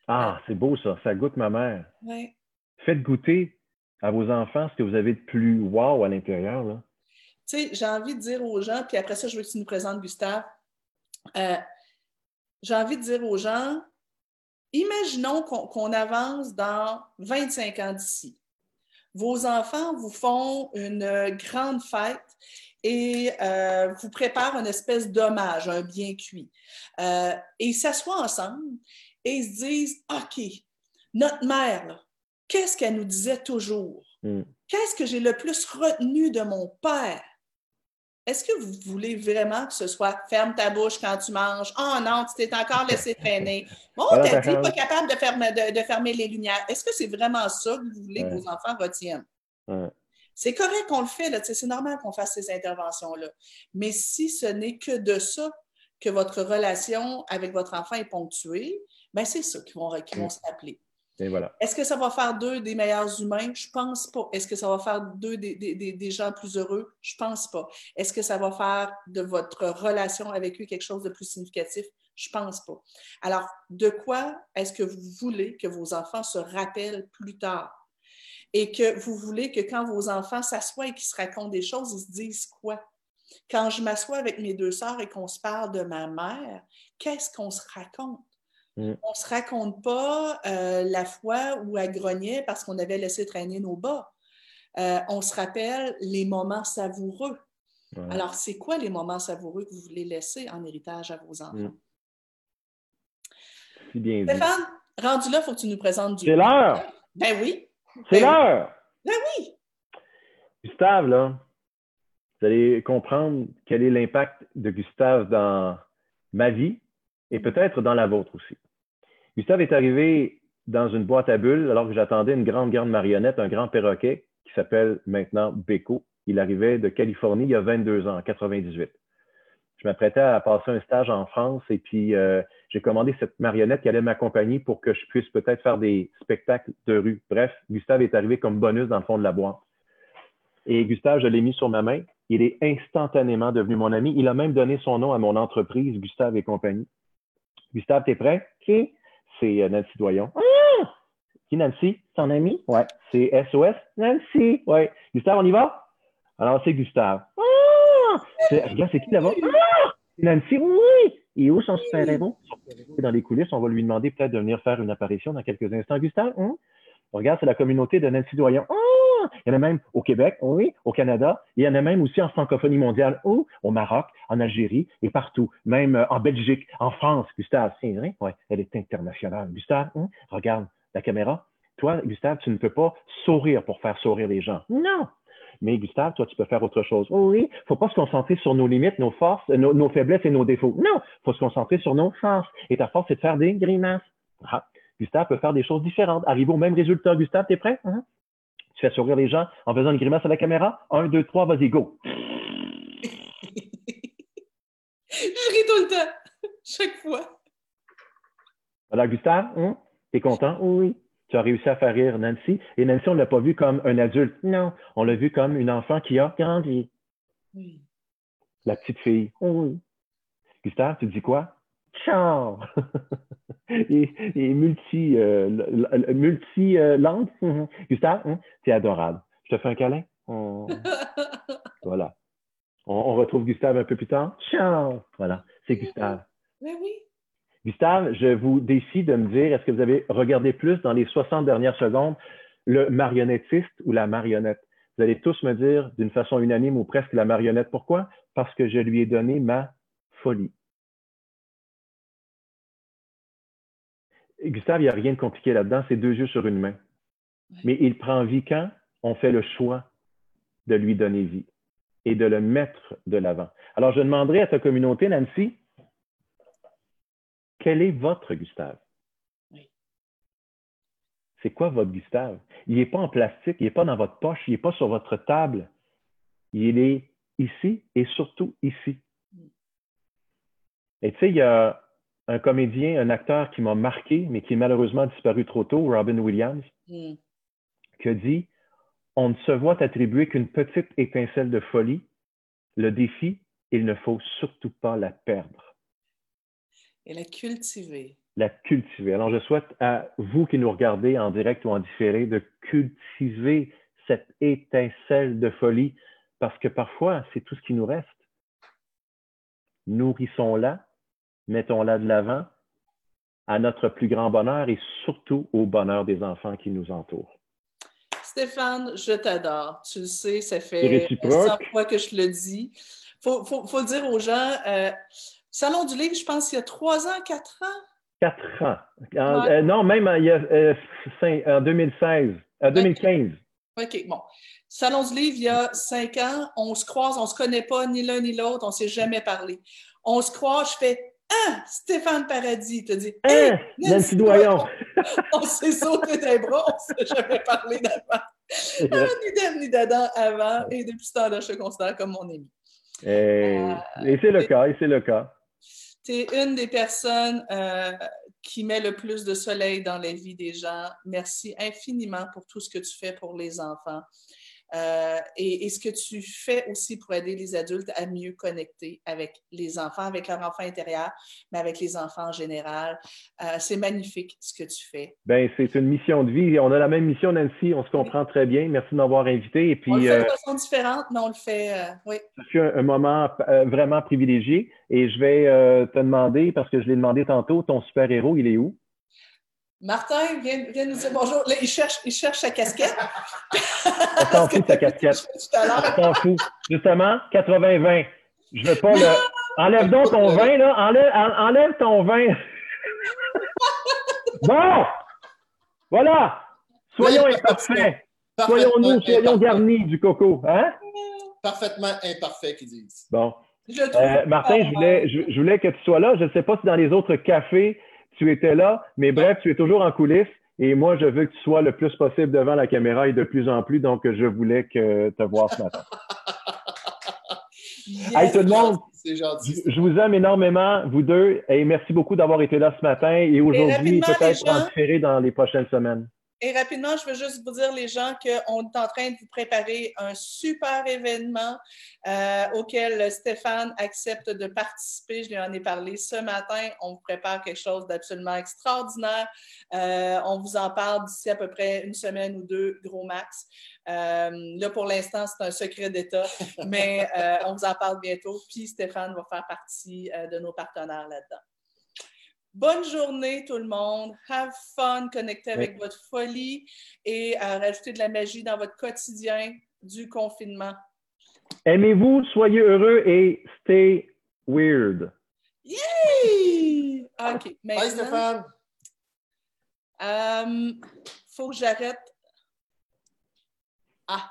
Ah, c'est beau ça, ça goûte ma mère. Ouais. Faites goûter à vos enfants ce que vous avez de plus wow à l'intérieur. Là. Tu sais, j'ai envie de dire aux gens, puis après ça, je veux que tu nous présentes Gustave. Euh, j'ai envie de dire aux gens, imaginons qu'on avance dans 25 ans d'ici. Vos enfants vous font une grande fête et euh, vous préparent une espèce d'hommage, un bien cuit. Euh, et ils s'assoient ensemble et ils se disent, OK, notre mère, qu'est-ce qu'elle nous disait toujours? Hmm. Qu'est-ce que j'ai le plus retenu de mon père? Est-ce que vous voulez vraiment que ce soit ferme ta bouche quand tu manges? Oh non, tu t'es encore laissé traîner. Bon, t'as dit pas capable de fermer, de, fermer les lumières. Est-ce que c'est vraiment ça que vous voulez que vos enfants retiennent? C'est correct qu'on le fait, c'est normal qu'on fasse ces interventions-là. Mais si ce n'est que de ça que votre relation avec votre enfant est ponctuée, ben c'est ça qu'ils vont, vont se rappeler. Est-ce que ça va faire d'eux des meilleurs humains? Je pense pas. Est-ce que ça va faire d'eux des, gens plus heureux? Je pense pas. Est-ce que ça va faire de votre relation avec eux quelque chose de plus significatif? Je pense pas. Alors, de quoi est-ce que vous voulez que vos enfants se rappellent plus tard? Et que vous voulez que quand vos enfants s'assoient et qu'ils se racontent des choses, ils se disent quoi? Quand je m'assois avec mes deux sœurs et qu'on se parle de ma mère, qu'est-ce qu'on se raconte? Mm. On ne se raconte pas euh, la fois où elle grognait parce qu'on avait laissé traîner nos bas. euh, on se rappelle les moments savoureux. Alors, c'est quoi les moments savoureux que vous voulez laisser en héritage à vos enfants? Mm. bien Stéphane, rendu là, il faut que tu nous présentes du. C'est l'heure! Ben oui! C'est ben l'heure! Ben oui! Gustave, là, vous allez comprendre quel est l'impact de Gustave dans ma vie et peut-être dans la vôtre aussi. Gustave est arrivé dans une boîte à bulles alors que j'attendais une grande, grande marionnette, un grand perroquet qui s'appelle maintenant Beko. Il arrivait de Californie il y a 22 ans, en 98. Je m'apprêtais à passer un stage en France et puis euh, j'ai commandé cette marionnette qui allait m'accompagner pour que je puisse peut-être faire des spectacles de rue. Bref, Gustave est arrivé comme bonus dans le fond de la boîte. Et Gustave, je l'ai mis sur ma main. Il est instantanément devenu mon ami. Il a même donné son nom à mon entreprise, Gustave et compagnie. Gustave, t'es prêt? C'est euh, Nancy Doyon. Ah! Qui, Nancy? Ton ami? Ouais. C'est SOS? Nancy. Ouais. Gustave, on y va? Alors, c'est Gustave. Ah! Regarde, c'est qui là-bas? Ah! Nancy, oui! Et où son super-héros? Dans les coulisses, on va lui demander peut-être de venir faire une apparition dans quelques instants. Gustave, hein? regarde, c'est la communauté de Nancy Doyon. Il y en a même au Québec, oui, au Canada. il y en a même aussi en francophonie mondiale, au Maroc, en Algérie et partout. Même euh, en Belgique, en France. Gustave, c'est vrai? Oui, elle est internationale. Gustave, hein? regarde la caméra. Toi, Gustave, tu ne peux pas sourire pour faire sourire les gens. Non. Mais Gustave, toi, tu peux faire autre chose. Oui, il ne faut pas se concentrer sur nos limites, nos forces, nos, faiblesses et nos défauts. Non, il faut se concentrer sur nos forces. Et ta force, c'est de faire des grimaces. Ah. Gustave peut faire des choses différentes. Arriver au même résultat. Gustave, tu es prêt? Hein? Tu fais sourire les gens en faisant une grimace à la caméra? Un, deux, trois, vas-y, go. Je ris tout le temps, chaque fois. Voilà, Gustave, hein? tu es content? Oui. Tu as réussi à faire rire Nancy. Et Nancy, on ne l'a pas vu comme un adulte. Non, on l'a vu comme une enfant qui a grandi. Oui. La petite fille. Oui. Gustave, tu dis quoi? Ciao! et, multi, euh, multi euh, langue. Gustave, hein? tu es adorable. Je te fais un câlin. voilà. On, retrouve Gustave un peu plus tard. Ciao! Voilà, c'est Gustave. Mais oui. Gustave, je vous décide de me dire, est-ce que vous avez regardé plus dans les 60 dernières secondes le marionnettiste ou la marionnette? Vous allez tous me dire d'une façon unanime ou presque la marionnette. Pourquoi? Parce que je lui ai donné ma folie. Gustave, il n'y a rien de compliqué là-dedans, c'est deux yeux sur une main. Mais il prend vie quand on fait le choix de lui donner vie et de le mettre de l'avant. Alors, je demanderai à ta communauté, Nancy, quel est votre Gustave? C'est quoi votre Gustave? Il n'est pas en plastique, il n'est pas dans votre poche, il n'est pas sur votre table. Il est ici et surtout ici. Mm. Et tu sais, il y a un comédien, un acteur qui m'a marqué, mais qui est malheureusement disparu trop tôt, Robin Williams, mm. qui a dit On ne se voit attribuer qu'une petite étincelle de folie. Le défi, il ne faut surtout pas la perdre. Et la cultiver. La cultiver. Alors, je souhaite à vous qui nous regardez en direct ou en différé de cultiver cette étincelle de folie parce que parfois, c'est tout ce qui nous reste. Nourrissons-la mettons-la de l'avant à notre plus grand bonheur et surtout au bonheur des enfants qui nous entourent. Stéphane, je t'adore. Tu le sais, ça fait 100 fois que je le dis. Il faut, faut, dire aux gens, euh, Salon du Livre, je pense il y a trois ans, quatre ans? Quatre ans. Euh, non, même il y a, euh, en 2016, 2015. OK, bon. Salon du Livre, il y a cinq ans, on se croise, on ne se connaît pas ni l'un ni l'autre, on ne s'est jamais parlé. On se croise, je fais ah, Stéphane Paradis, t'as dit. Ah, Nancy Doyon. on s'est sauté des bras, on s'est jamais parlé d'avant. Ah, ni d'elle ni d'Adam avant, et depuis ce temps-là, je te considère comme mon ami. Et, euh, et c'est le cas, et c'est le cas. Tu es une des personnes euh, qui met le plus de soleil dans la vie des gens. Merci infiniment pour tout ce que tu fais pour les enfants. Euh, et, ce que tu fais aussi pour aider les adultes à mieux connecter avec les enfants, avec leur enfant intérieur, mais avec les enfants en général. Euh, c'est magnifique ce que tu fais. Ben, c'est une mission de vie. On a la même mission, Nancy. On se comprend très bien. Merci de m'avoir invité. Et puis, on le fait de euh, façon différente, mais on le fait, oui. C'est un, un, moment vraiment privilégié. Et je vais te demander, parce que je l'ai demandé tantôt, ton super-héros, il est où? Martin, viens, viens, nous dire bonjour. Là, il cherche, il cherche sa casquette. On s'en fout de sa casquette. On s'en fout. Justement, 80-20. Je veux pas le. Enlève donc ton vin, là. Enlève, enlève ton vin. bon! Voilà! Soyons imparfaits. Soyons-nous, soyons garnis du coco. Hein? Parfaitement imparfait, qu'ils disent. Bon. Euh, Martin, je voulais, je, voulais que tu sois là. Je ne sais pas si dans les autres cafés, tu étais là, mais bref, tu es toujours en coulisses. Et moi, je veux que tu sois le plus possible devant la caméra et de plus en plus. Donc, je voulais que te voir ce matin. Hey, tout le monde, je vous aime énormément, vous deux, et merci beaucoup d'avoir été là ce matin et aujourd'hui, peut-être transféré dans les prochaines semaines. Et rapidement, je veux juste vous dire, les gens, qu'on est en train de vous préparer un super événement euh, auquel Stéphane accepte de participer. Je lui en ai parlé ce matin. On vous prépare quelque chose d'absolument extraordinaire. Euh, on vous en parle d'ici à peu près une semaine ou deux, gros max. Euh, là, pour l'instant, c'est un secret d'État, mais on vous en parle bientôt. Puis Stéphane va faire partie de nos partenaires là-dedans. Bonne journée tout le monde. Have fun, connectez avec votre folie et euh, rajoutez de la magie dans votre quotidien du confinement. Aimez-vous, soyez heureux et stay weird. Yay! OK. Bye Stéphane. Euh, faut que j'arrête. Ah.